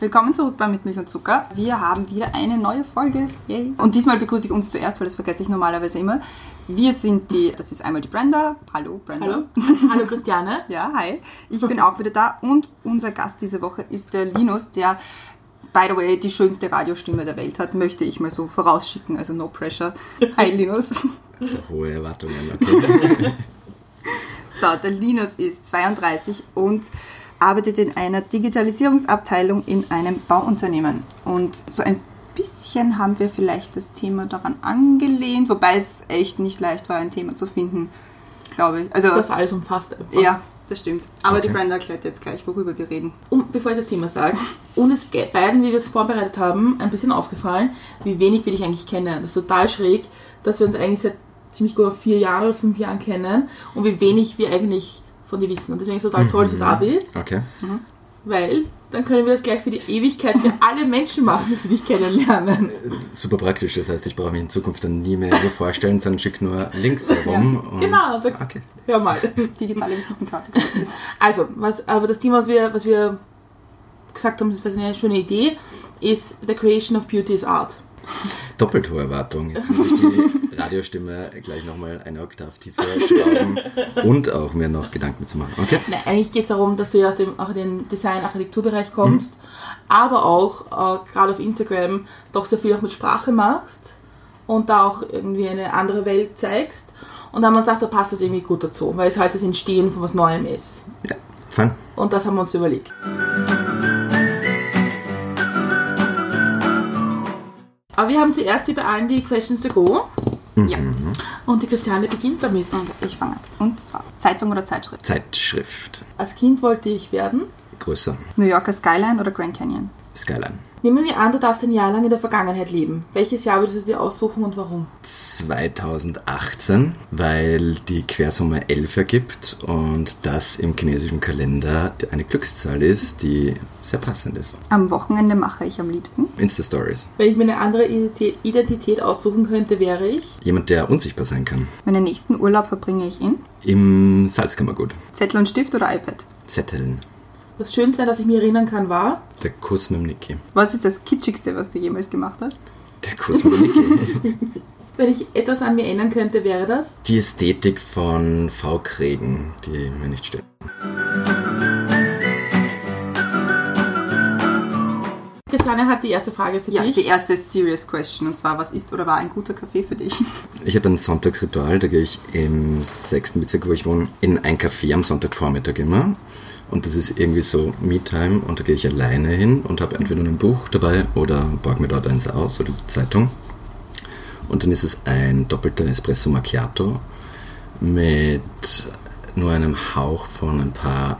Willkommen zurück bei Mit Milch und Zucker. Wir haben wieder eine neue Folge. Yay. Und diesmal begrüße ich uns zuerst, weil das vergesse ich normalerweise immer. Wir sind die, das ist einmal die Brenda. Hallo Brenda. Hallo. Hallo Christiane. Ja, hi. Ich bin auch wieder da und unser Gast diese Woche ist der Linus, der by the way die schönste Radiostimme der Welt hat, möchte ich mal so vorausschicken, also no pressure. Hi Linus. Hohe Erwartungen, okay. So, der Linus ist 32 und arbeitet in einer Digitalisierungsabteilung in einem Bauunternehmen. Und so ein bisschen haben wir vielleicht das Thema daran angelehnt, wobei es echt nicht leicht war, ein Thema zu finden, glaube ich. Also, Das alles umfasst einfach. ja, das stimmt. Aber die Okay. Brenda erklärt jetzt gleich, worüber wir reden. Und bevor ich das Thema sage, uns ist beiden, wie wir es vorbereitet haben, ein bisschen aufgefallen, wie wenig wir dich eigentlich kennen. Das ist total schräg, dass wir uns eigentlich seit ziemlich gut vier Jahren oder fünf Jahren kennen und wie wenig wir eigentlich von dir wissen. Und deswegen ist es total toll, dass du da bist, Okay. weil dann können wir das gleich für die Ewigkeit für alle Menschen machen, dass sie dich kennenlernen. Super praktisch, das heißt, ich brauche mich in Zukunft dann nie mehr nur vorstellen, sondern schicke nur Links herum. und- Genau, sagst, Okay. hör mal. Digitale Visitenkarte. Also, was, aber das Thema, was wir, was wir gesagt haben, das ist eine schöne Idee, ist The Creation of Beauty is Art. Doppelt hohe Erwartung. Jetzt muss ich die Radiostimme gleich nochmal eine Oktav tiefer schrauben und auch mir noch Gedanken zu machen. Okay. Na, eigentlich geht es darum, dass du ja aus dem auch den Design-Architekturbereich kommst, aber auch äh, gerade auf Instagram doch sehr viel auch mit Sprache machst und da auch irgendwie eine andere Welt zeigst. Und dann haben wir uns gedacht, da passt das irgendwie gut dazu, weil es halt das Entstehen von was Neuem ist. Ja, fein. Und das haben wir uns überlegt. Wir haben zuerst bei allen die Questions to go. Ja, Und die Christiane beginnt damit. okay, ich fange an. Und zwar Zeitung oder Zeitschrift? Zeitschrift. Als Kind wollte ich werden. Größer. New Yorker Skyline oder Grand Canyon? Skyline. Nehmen wir an, du darfst ein Jahr lang in der Vergangenheit leben. Welches Jahr würdest du dir aussuchen und warum? 2018, weil die Quersumme 11 ergibt und das im chinesischen Kalender eine Glückszahl ist, die sehr passend ist. Am Wochenende mache ich am liebsten. Insta-Stories. Wenn ich mir eine andere Identität, Identität aussuchen könnte, wäre ich. Jemand, der unsichtbar sein kann. Meinen nächsten Urlaub verbringe ich in Im Salzkammergut. Zettel und Stift oder iPad. Zetteln. Das Schönste, das ich mich erinnern kann, war. Der Kuss mit dem Niki. Was ist das kitschigste, was du jemals gemacht hast? Der Kuss mit dem Niki. Wenn ich etwas an mir ändern könnte, wäre das. Die Ästhetik von V-Kriegen, die mir nicht steht. Christiane hat die erste Frage für Ja, dich. die erste Serious Question und zwar, was ist oder war ein guter Kaffee für dich? Ich habe ein Sonntagsritual, da gehe ich im sechsten Bezirk, wo ich wohne, in ein Café am Sonntagvormittag immer. Und das ist irgendwie so Me-Time und da gehe ich alleine hin und habe entweder ein Buch dabei oder borg mir dort eins aus oder die Zeitung. Und dann ist es ein doppelter Espresso Macchiato mit nur einem Hauch von ein paar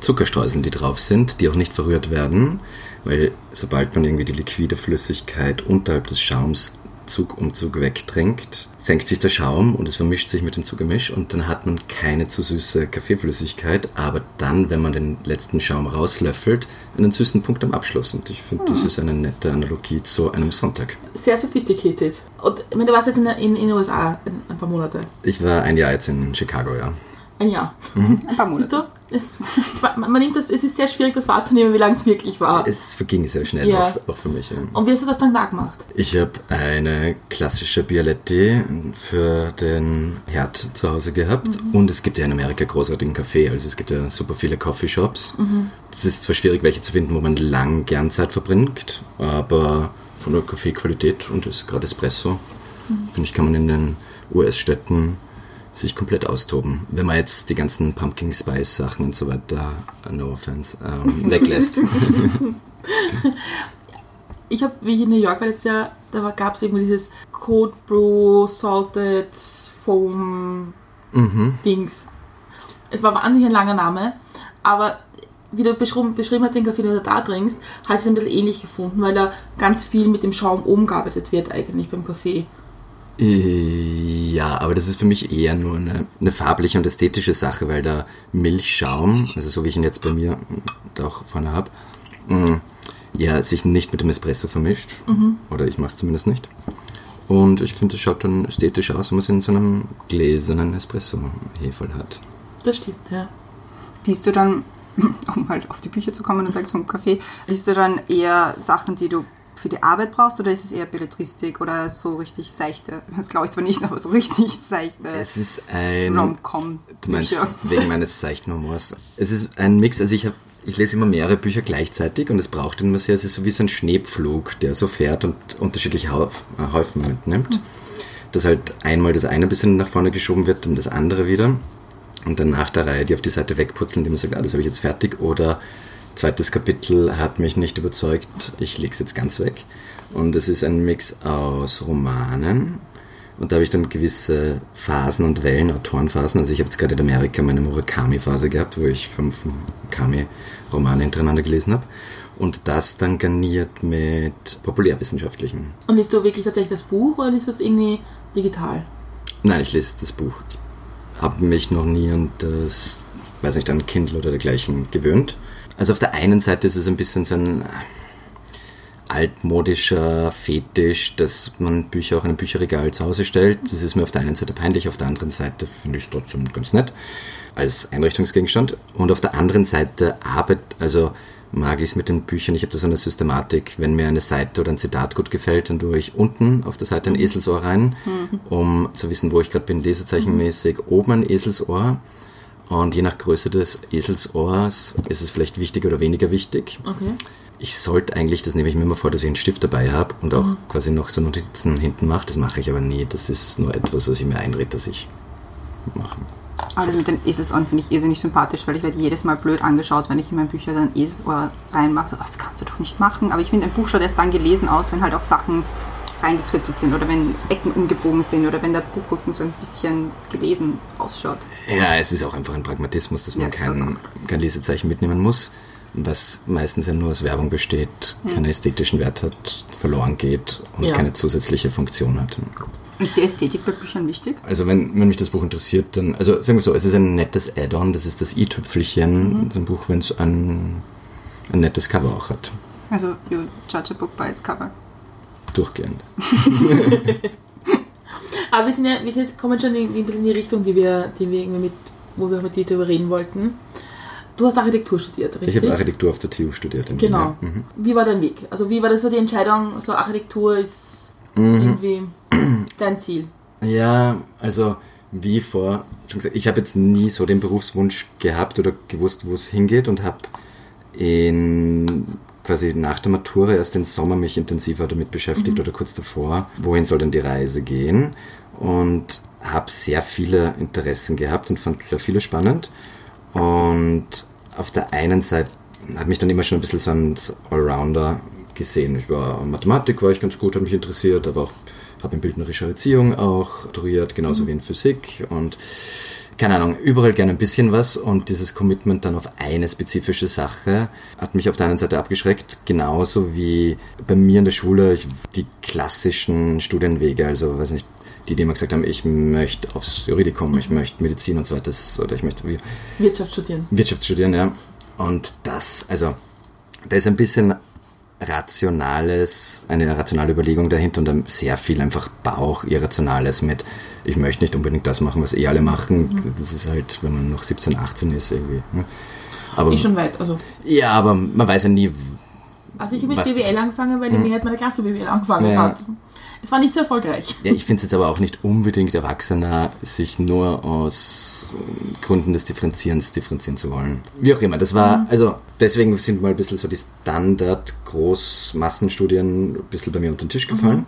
Zuckerstreuseln, die drauf sind, die auch nicht verrührt werden, weil sobald man irgendwie die liquide Flüssigkeit unterhalb des Schaums Zug um Zug wegtrinkt, senkt sich der Schaum und es vermischt sich mit dem Zugemisch und dann hat man keine zu süße Kaffeeflüssigkeit, aber dann, wenn man den letzten Schaum rauslöffelt, einen süßen Punkt am Abschluss. Und ich finde, das ist eine nette Analogie zu einem Sonntag. Sehr sophisticated. Und ich meine, du warst jetzt in, den USA ein paar Monate. Ich war ein Jahr jetzt in Chicago, ja. Ein Jahr. Ein paar Siehst Monate. du? Es, man, nimmt das, es ist sehr schwierig, das wahrzunehmen, wie lange es wirklich war. Es verging sehr schnell, Ja. auch, auch für mich. Ja. Und wie hast du das dann da gemacht? Ich habe eine klassische Bialetti für den Herd zu Hause gehabt und es gibt ja in Amerika großartigen Kaffee, also es gibt ja super viele Coffeeshops. Es ist zwar schwierig, welche zu finden, wo man lang gern Zeit verbringt, aber von der Kaffeequalität und das gerade Espresso, finde ich, kann man in den US-Städten sich komplett austoben. Wenn man jetzt die ganzen Pumpkin Spice Sachen und so weiter, no offense, ähm, weglässt. Ich habe, wie ich in New York war letztes Jahr, da gab es irgendwie dieses Cold Brew Salted Foam Dings. Es war wahnsinnig ein langer Name, aber wie du beschrieben, beschrieben hast, den Kaffee, den du da trinkst, habe ich es ein bisschen ähnlich gefunden, weil da ganz viel mit dem Schaum oben gearbeitet wird eigentlich beim Kaffee. Ja, aber das ist für mich eher nur eine, eine farbliche und ästhetische Sache, weil der Milchschaum, also so wie ich ihn jetzt bei mir da auch vorne habe, ja, sich nicht mit dem Espresso vermischt. Oder ich mache es zumindest nicht. Und ich finde, es schaut dann ästhetisch aus, wenn man es in so einem gläsernen Espresso-Hefe hat. Das stimmt, ja. Liest du dann, um halt auf die Bücher zu kommen und weg zum Café, liest du dann eher Sachen, die du für die Arbeit brauchst oder ist es eher Belletristik oder so richtig seichte, das glaube ich zwar nicht, aber so richtig seichte Es ist ein. Rom-Com Du meinst wegen meines seichten Humors. Es ist ein Mix, also ich habe ich lese immer mehrere Bücher gleichzeitig und es braucht immer sehr, es ist so wie so ein Schneepflug, der so fährt und unterschiedliche äh, Häufen mitnimmt. Dass halt einmal das eine ein bisschen nach vorne geschoben wird, dann das andere wieder. Und dann nach der Reihe die auf die Seite wegputzeln, indem man sagt, ah, das habe ich jetzt fertig. Oder zweites Kapitel hat mich nicht überzeugt, ich lege es jetzt ganz weg. Und es ist ein Mix aus Romanen, und da habe ich dann gewisse Phasen und Wellen, Autorenphasen. Also ich habe jetzt gerade in Amerika meine Murakami-Phase gehabt, wo ich fünf Murakami-Romane hintereinander gelesen habe. Und das dann garniert mit populärwissenschaftlichen. Und liest du wirklich tatsächlich das Buch oder liest du es irgendwie digital? Nein, ich lese das Buch. Ich habe mich noch nie an das, weiß nicht, an Kindle oder dergleichen gewöhnt. Also auf der einen Seite ist es ein bisschen so ein altmodischer Fetisch, dass man Bücher auch in ein Bücherregal zu Hause stellt. Das ist mir auf der einen Seite peinlich, auf der anderen Seite finde ich es trotzdem ganz nett als Einrichtungsgegenstand. Und auf der anderen Seite Arbeit, also mag ich es mit den Büchern. Ich habe da so eine Systematik, wenn mir eine Seite oder ein Zitat gut gefällt, dann tue ich unten auf der Seite ein Eselsohr rein, um zu wissen, wo ich gerade bin, lesezeichenmäßig. Oben ein Eselsohr. Und je nach Größe des Eselsohrs ist es vielleicht wichtig oder weniger wichtig. Okay. Ich sollte eigentlich, das nehme ich mir immer vor, dass ich einen Stift dabei habe und auch quasi noch so Notizen hinten mache. Das mache ich aber nie. Das ist nur etwas, was ich mir einrede, dass ich mache. Aber das mit den Eselsohren finde ich irrsinnig sympathisch, weil ich werde jedes Mal blöd angeschaut, wenn ich in meine Bücher dann Eselsohr reinmache. So, "Oh, das kannst du doch nicht machen. Aber ich finde, ein Buch schaut erst dann gelesen aus, wenn halt auch Sachen reingekritzelt sind oder wenn Ecken umgebogen sind oder wenn der Buchrücken so ein bisschen gelesen ausschaut. Ja, es ist auch einfach ein Pragmatismus, dass man Ja, kein, kein Lesezeichen mitnehmen muss, was meistens ja nur aus Werbung besteht, keinen ästhetischen Wert hat, verloren geht und Ja. keine zusätzliche Funktion hat. Ist die Ästhetik bei Büchern wichtig? Also wenn, wenn mich das Buch interessiert, dann, also sagen wir so, es ist ein nettes Add-on, das ist das i-Tüpfelchen, so ein Buch, wenn es ein, ein nettes Cover auch hat, Also, you judge a book by its cover. Durchgehend. Aber wir sind ja, wir sind jetzt kommen schon in, ein bisschen in die Richtung, die wir, die wir irgendwie mit, wo wir mit dir darüber reden wollten. Du hast Architektur studiert, richtig? Ich habe Architektur auf der TU studiert. Genau. Mhm. Wie war dein Weg? Also wie war das so die Entscheidung, so Architektur ist Mhm. irgendwie dein Ziel? Ja, also wie vor schon gesagt, ich habe jetzt nie so den Berufswunsch gehabt oder gewusst, wo es hingeht und habe in quasi nach der Matura erst den Sommer mich intensiver damit beschäftigt oder kurz davor, wohin soll denn die Reise gehen? Und habe sehr viele Interessen gehabt und fand sehr viele spannend. Und auf der einen Seite hat mich dann immer schon ein bisschen so ein Allrounder gesehen. Ich war Mathematik, war ich ganz gut, hat mich interessiert, aber auch habe in bildnerischer Erziehung auch maturiert, genauso wie in Physik. Und keine Ahnung, überall gerne ein bisschen was und dieses Commitment dann auf eine spezifische Sache hat mich auf der einen Seite abgeschreckt, genauso wie bei mir in der Schule die klassischen Studienwege, also weiß nicht, die, die immer gesagt haben, ich möchte aufs Juridikum, ich möchte Medizin und so weiter, oder ich möchte wie, Wirtschaft studieren. Wirtschaft studieren, ja. Und das, also, da ist ein bisschen rationales, eine rationale Überlegung dahinter und dann sehr viel einfach Bauch, Irrationales mit, ich möchte nicht unbedingt das machen, was eh alle machen. Das ist halt, wenn man noch 17, 18 ist irgendwie. Ne? Aber, Ist schon weit. Also, ja, aber man weiß ja nie, also ich habe mit BWL angefangen, weil die Mehrheit meiner Klasse BWL angefangen Ja. hat. Es war nicht so erfolgreich. Ja, ich finde es jetzt aber auch nicht unbedingt erwachsener, sich nur aus äh, Gründen des Differenzierens differenzieren zu wollen. Wie auch immer, das war, also deswegen sind mal ein bisschen so die Standard-Großmassenstudien ein bisschen bei mir unter den Tisch gefallen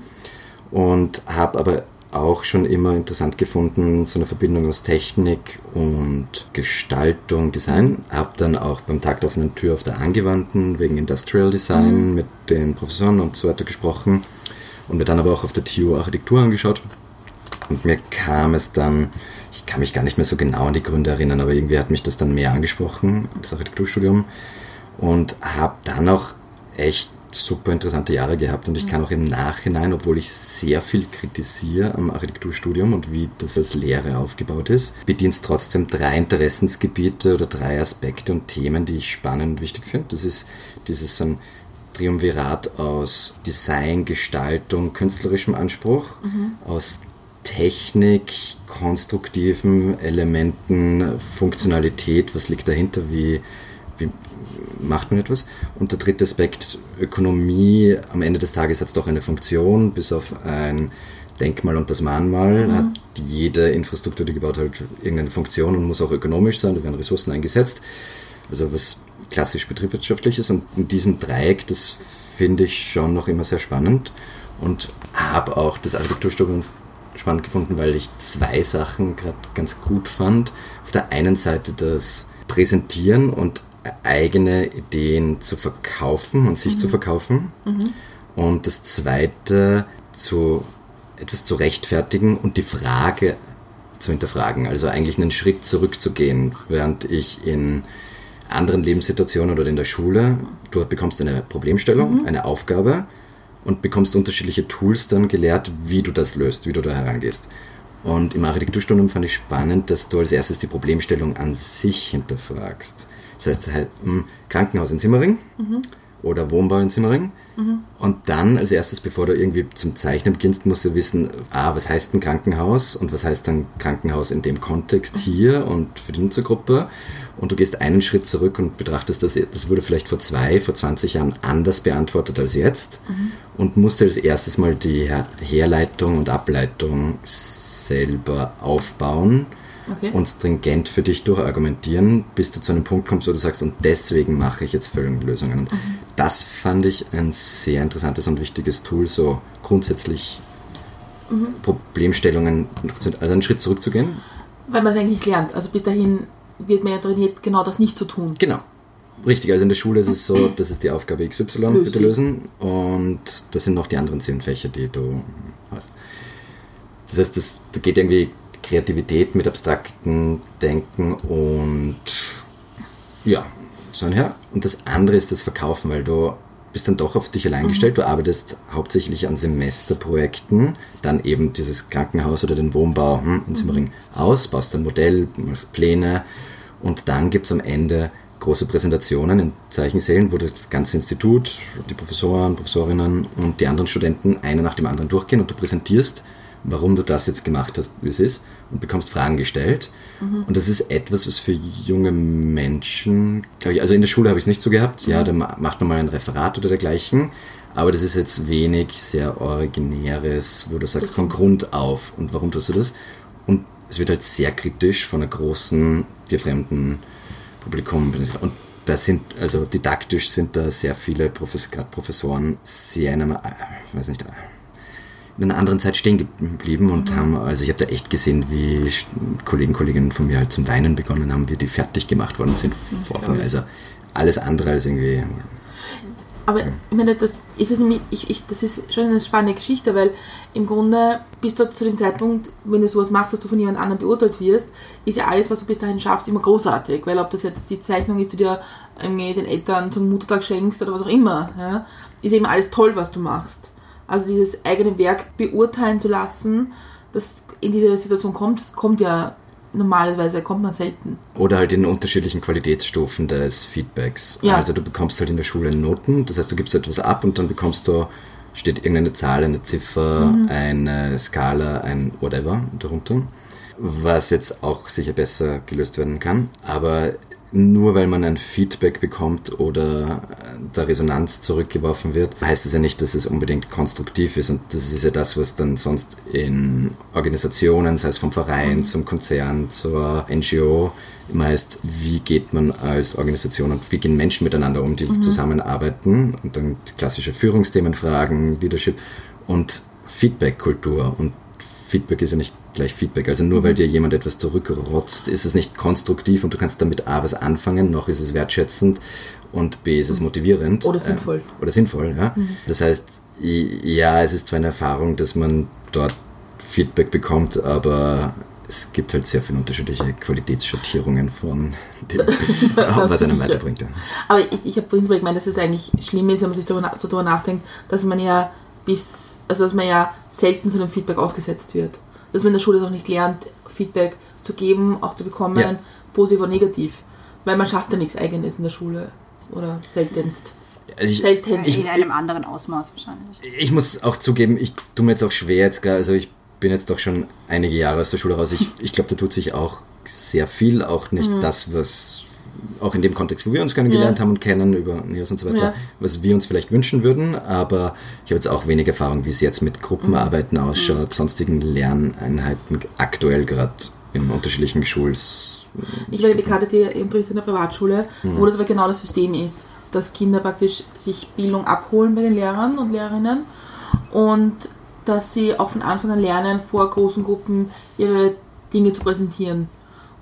und habe aber auch schon immer interessant gefunden, so eine Verbindung aus Technik und Gestaltung, Design. Habe dann auch beim Tag der offenen Tür auf der Angewandten wegen Industrial Design mit den Professoren und so weiter gesprochen und mir dann aber auch auf der TU Architektur angeschaut. Und mir kam es dann, ich kann mich gar nicht mehr so genau an die Gründe erinnern, aber irgendwie hat mich das dann mehr angesprochen, das Architekturstudium. Und habe dann auch echt super interessante Jahre gehabt und ich kann auch im Nachhinein, obwohl ich sehr viel kritisiere am Architekturstudium und wie das als Lehre aufgebaut ist, bedient es trotzdem drei Interessensgebiete oder drei Aspekte und Themen, die ich spannend und wichtig finde. Das ist dieses so ein Triumvirat aus Design, Gestaltung, künstlerischem Anspruch, aus Technik, konstruktiven Elementen, Funktionalität, was liegt dahinter, wie, wie macht man etwas? Und der dritte Aspekt, Ökonomie, am Ende des Tages hat es doch eine Funktion, bis auf ein Denkmal und das Mahnmal hat jede Infrastruktur, die gebaut wird, irgendeine Funktion und muss auch ökonomisch sein, da werden Ressourcen eingesetzt. Also was klassisch betriebswirtschaftliches und in diesem Dreieck, das finde ich schon noch immer sehr spannend und habe auch das Architekturstudium spannend gefunden, weil ich zwei Sachen gerade ganz gut fand. Auf der einen Seite das Präsentieren und eigene Ideen zu verkaufen und sich zu verkaufen. Und das zweite zu etwas zu rechtfertigen und die Frage zu hinterfragen. Also eigentlich einen Schritt zurückzugehen, während ich in anderen Lebenssituationen oder in der Schule, du bekommst eine Problemstellung, eine Aufgabe und bekommst unterschiedliche Tools dann gelehrt, wie du das löst, wie du da herangehst. Und im Architekturstudium fand ich spannend, dass du als erstes die Problemstellung an sich hinterfragst. Das heißt, halt, hm, Krankenhaus in Simmering oder Wohnbau in Simmering. Und dann als erstes, bevor du irgendwie zum Zeichnen beginnst, musst du wissen, ah, was heißt ein Krankenhaus und was heißt ein Krankenhaus in dem Kontext hier und für die Nutzergruppe. Und du gehst einen Schritt zurück und betrachtest das, das wurde vielleicht vor zwei, vor 20 Jahren anders beantwortet als jetzt und musst als erstes mal die Her Herleitung und Ableitung selber aufbauen Okay. und stringent für dich durchargumentieren, bis du zu einem Punkt kommst, wo du sagst, und deswegen mache ich jetzt folgende Lösungen. Und das fand ich ein sehr interessantes und wichtiges Tool, so grundsätzlich Problemstellungen, also einen Schritt zurückzugehen. Weil man es eigentlich lernt. Also bis dahin wird man ja trainiert, genau das nicht zu tun. Genau. Richtig, also in der Schule ist es so, das ist die Aufgabe XY, Löse. bitte lösen. Und das sind noch die anderen zehn Fächer, die du hast. Das heißt, das, da geht irgendwie Kreativität mit abstrakten Denken und ja, so einher. Und das andere ist das Verkaufen, weil du bist dann doch auf dich allein gestellt. Du arbeitest hauptsächlich an Semesterprojekten, dann eben dieses Krankenhaus oder den Wohnbau hm, in Simmering aus, baust ein Modell, machst Pläne und dann gibt es am Ende große Präsentationen in Zeichensälen, wo das ganze Institut, die Professoren, Professorinnen und die anderen Studenten einer nach dem anderen durchgehen und du präsentierst, warum du das jetzt gemacht hast, wie es ist und bekommst Fragen gestellt. Und das ist etwas, was für junge Menschen, glaube ich, also in der Schule habe ich es nicht so gehabt, ja, da ma- macht man mal ein Referat oder dergleichen, aber das ist jetzt wenig sehr originäres, wo du sagst, von Grund auf und warum tust du das? Und es wird halt sehr kritisch von einer großen, dir fremden Publikum. Und da sind, also didaktisch sind da sehr viele Profes gerade Professoren sehr in einer, äh, weiß nicht, in einer anderen Zeit stehen geblieben und haben, also ich habe da echt gesehen, wie Kollegen, Kolleginnen von mir halt zum Weinen begonnen haben, wie die fertig gemacht worden sind vor von mir. Also alles andere als irgendwie. Aber ich meine, das ist es nämlich, ich, ich, das ist schon eine spannende Geschichte, weil im Grunde bis dort zu dem Zeitpunkt, wenn du sowas machst, dass du von jemand anderem beurteilt wirst, ist ja alles, was du bis dahin schaffst, immer großartig. Weil ob das jetzt die Zeichnung ist, die du dir den Eltern zum Muttertag schenkst oder was auch immer, ja, ist eben alles toll, was du machst. Also dieses eigene Werk beurteilen zu lassen, das in diese Situation kommt, kommt ja normalerweise kommt man selten. Oder halt in unterschiedlichen Qualitätsstufen des Feedbacks. Ja. Also du bekommst halt in der Schule Noten, das heißt, du gibst etwas ab und dann bekommst du, steht irgendeine Zahl, eine Ziffer, eine Skala, ein whatever darunter. Was jetzt auch sicher besser gelöst werden kann. Aber nur weil man ein Feedback bekommt oder da Resonanz zurückgeworfen wird, heißt es ja nicht, dass es unbedingt konstruktiv ist. Und das ist ja das, was dann sonst in Organisationen, sei es vom Verein zum Konzern, zur NGO, immer heißt, wie geht man als Organisation und wie gehen Menschen miteinander um, die zusammenarbeiten. Und dann klassische Führungsthemen, Fragen, Leadership und Feedback-Kultur. Und Feedback ist ja nicht gleich Feedback. Also nur weil dir jemand etwas zurückrotzt, ist es nicht konstruktiv und du kannst damit A was anfangen, noch ist es wertschätzend und B ist es motivierend. Oder sinnvoll. Äh, oder sinnvoll, ja. Das heißt, ja, es ist zwar eine Erfahrung, dass man dort Feedback bekommt, aber es gibt halt sehr viele unterschiedliche Qualitätsschattierungen von dem, was einem weiterbringt. Ja. Aber ich, ich habe prinzipiell gemeint, dass es eigentlich schlimm ist, wenn man sich darüber, so darüber nachdenkt, dass man ja bis, also dass man ja selten zu dem Feedback ausgesetzt wird. Dass man in der Schule auch nicht lernt, Feedback zu geben, auch zu bekommen, Ja. positiv oder negativ. Weil man schafft ja nichts Eigenes in der Schule. Oder seltenst. Also ich, Seltenst. Ich- in einem anderen Ausmaß wahrscheinlich. ich muss auch zugeben, ich tue mir jetzt auch schwer jetzt gerade, also ich bin jetzt doch schon einige Jahre aus der Schule raus. Ich, ich glaube, da tut sich auch sehr viel, auch nicht das, was auch in dem Kontext, wo wir uns kennengelernt Ja. haben und kennen über Neos und so weiter, Ja. was wir uns vielleicht wünschen würden, aber ich habe jetzt auch wenig Erfahrung, wie es jetzt mit Gruppenarbeiten ausschaut, sonstigen Lerneinheiten aktuell gerade in unterschiedlichen Schuls. Ich werde gerade die unterrichte in der Privatschule, Mhm. wo das aber genau das System ist, dass Kinder praktisch sich Bildung abholen bei den Lehrern und Lehrerinnen und dass sie auch von Anfang an lernen, vor großen Gruppen ihre Dinge zu präsentieren.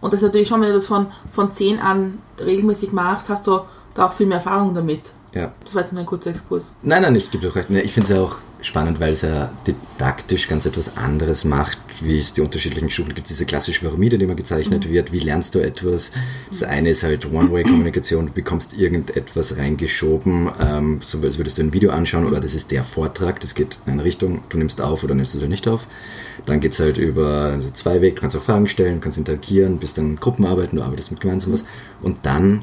Und das ist natürlich schon, wenn du das von, von 10 an regelmäßig machst, hast du da auch viel mehr Erfahrung damit. Ja. Das war jetzt nur ein kurzer Exkurs. Nein, nein, ich gebe doch recht. Ich finde es ja auch spannend, weil es ja didaktisch ganz etwas anderes macht, wie es die unterschiedlichen Stufen gibt. Diese klassische Pyramide, die immer gezeichnet wird. Wie lernst du etwas? Das eine ist halt One-Way-Kommunikation. Du bekommst irgendetwas reingeschoben, ähm, so als würdest du ein Video anschauen oder das ist der Vortrag. Das geht in eine Richtung. Du nimmst auf oder nimmst es halt nicht auf. Dann geht es halt über also zwei Wege. Du kannst auch Fragen stellen, kannst interagieren, bist dann Gruppenarbeiten, du arbeitest mit gemeinsam was. Und dann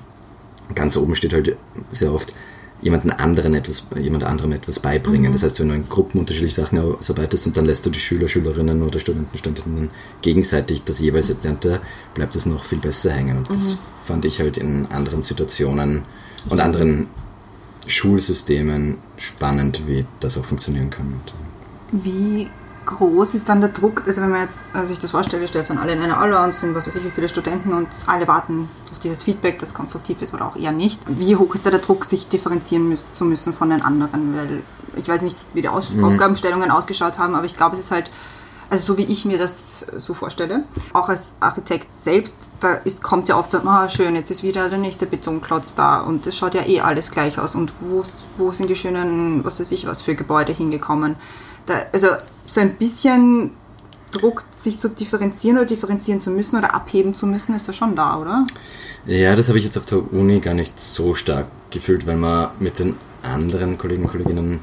ganz oben steht halt sehr oft jemanden anderen etwas, jemand anderem etwas beibringen. Das heißt, wenn du in Gruppen unterschiedliche Sachen ausarbeitest und dann lässt du die Schüler, Schülerinnen oder Studenten, Studentinnen gegenseitig das jeweils Erlernte, bleibt das noch viel besser hängen. Und das fand ich halt in anderen Situationen und anderen Schulsystemen spannend, wie das auch funktionieren kann. Und, Wie groß ist dann der Druck? Also wenn man jetzt äh, sich das vorstellt, wir stellen dann alle in einer Aula und sind was weiß ich wie viele Studenten und alle warten auf dieses Feedback, das konstruktiv ist oder auch eher nicht. Wie hoch ist da der Druck, sich differenzieren müssen, zu müssen von den anderen? Weil ich weiß nicht, wie die Aus Aufgabenstellungen ausgeschaut haben, aber ich glaube, es ist halt also so wie ich mir das so vorstelle. Auch als Architekt selbst, da ist, kommt ja oft so, ah schön, jetzt ist wieder der nächste Betonklotz da und es schaut ja eh alles gleich aus und wo, wo sind die schönen, was weiß ich, was für Gebäude hingekommen. Da, also so ein bisschen Druck, sich zu differenzieren oder differenzieren zu müssen oder abheben zu müssen, ist da schon da, oder? Ja, das habe ich jetzt auf der Uni gar nicht so stark gefühlt, weil man mit den anderen Kollegen und Kolleginnen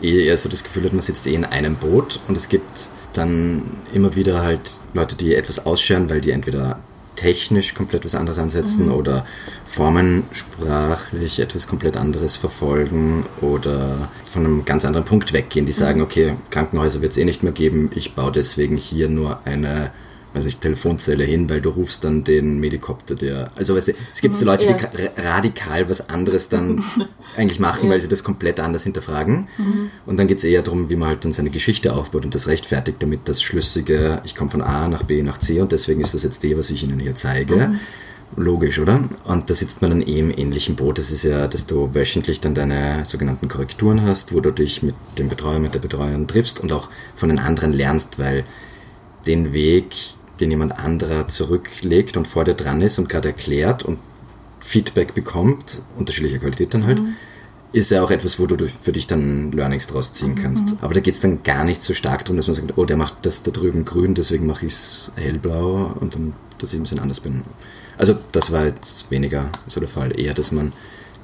eh eher so das Gefühl hat, man sitzt eh in einem Boot und es gibt dann immer wieder halt Leute, die etwas ausscheren, weil die entweder technisch komplett was anderes ansetzen oder formensprachlich etwas komplett anderes verfolgen oder von einem ganz anderen Punkt weggehen, die sagen, okay, Krankenhäuser wird es eh nicht mehr geben, ich baue deswegen hier nur eine weiß ich, Telefonzelle hin, weil du rufst dann den Medikopter, der. Also weißt du, es gibt so Leute, die ja. ra- radikal was anderes dann eigentlich machen, weil sie das komplett anders hinterfragen. Und dann geht es eher darum, wie man halt dann seine Geschichte aufbaut und das rechtfertigt, damit das Schlüssige, ich komme von A nach B nach C und deswegen ist das jetzt D, was ich Ihnen hier zeige. Logisch, oder? Und da sitzt man dann eh im ähnlichen Boot. Das ist ja, dass du wöchentlich dann deine sogenannten Korrekturen hast, wo du dich mit dem Betreuer, mit der Betreuerin triffst und auch von den anderen lernst, weil den Weg, den jemand anderer zurücklegt und vor dir dran ist und gerade erklärt und Feedback bekommt, unterschiedlicher Qualität dann halt, ist ja auch etwas, wo du für dich dann Learnings draus ziehen kannst. Aber da geht es dann gar nicht so stark darum, dass man sagt, oh, der macht das da drüben grün, deswegen mache ich es hellblau und dann, dass ich ein bisschen anders bin. Also das war jetzt weniger so der Fall. Eher, dass man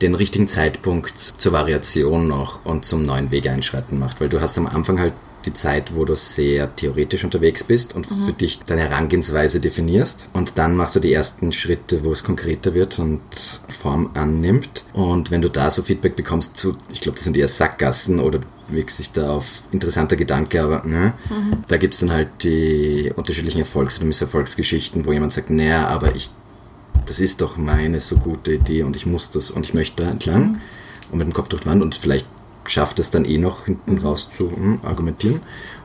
den richtigen Zeitpunkt zur Variation noch und zum neuen Weg einschreiten macht. Weil du hast am Anfang halt die Zeit, wo du sehr theoretisch unterwegs bist und für dich deine Herangehensweise definierst. Und dann machst du die ersten Schritte, wo es konkreter wird und Form annimmt. Und wenn du da so Feedback bekommst, zu, ich glaube, das sind eher Sackgassen oder bewegst dich da auf interessanter Gedanke, aber ne, da gibt es dann halt die unterschiedlichen Erfolgs- oder Misserfolgsgeschichten, wo jemand sagt, naja, aber ich das ist doch meine so gute Idee und ich muss das und ich möchte da entlang und mit dem Kopf durch die Wand und vielleicht schafft es dann eh noch hinten raus zu hm, argumentieren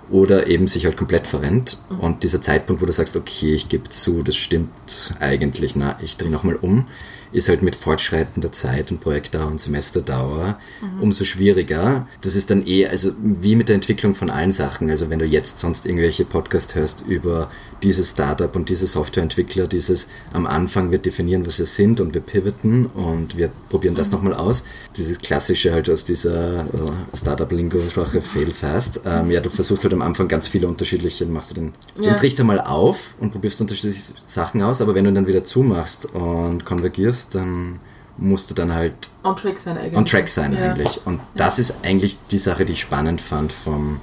oder eben sich halt komplett verrennt und dieser Zeitpunkt, wo du sagst, okay, ich gebe zu, das stimmt eigentlich, na, ich drehe nochmal um, ist halt mit fortschreitender Zeit und Projektdauer und Semesterdauer umso schwieriger. Das ist dann eh, also wie mit der Entwicklung von allen Sachen. Also wenn du jetzt sonst irgendwelche Podcasts hörst über dieses Startup und diese Softwareentwickler, dieses am Anfang wir definieren, was wir sind und wir pivoten und wir probieren das nochmal aus. Dieses klassische halt aus dieser äh, Startup-Lingo-Sprache fail fast. Ähm, ja, du versuchst halt am Anfang ganz viele unterschiedliche, dann machst du den, Ja. den Trichter mal auf und probierst unterschiedliche Sachen aus, aber wenn du dann wieder zumachst und konvergierst, dann musst du dann halt On track sein eigentlich. on track sein Ja. eigentlich. Und das ist eigentlich die Sache, die ich spannend fand vom,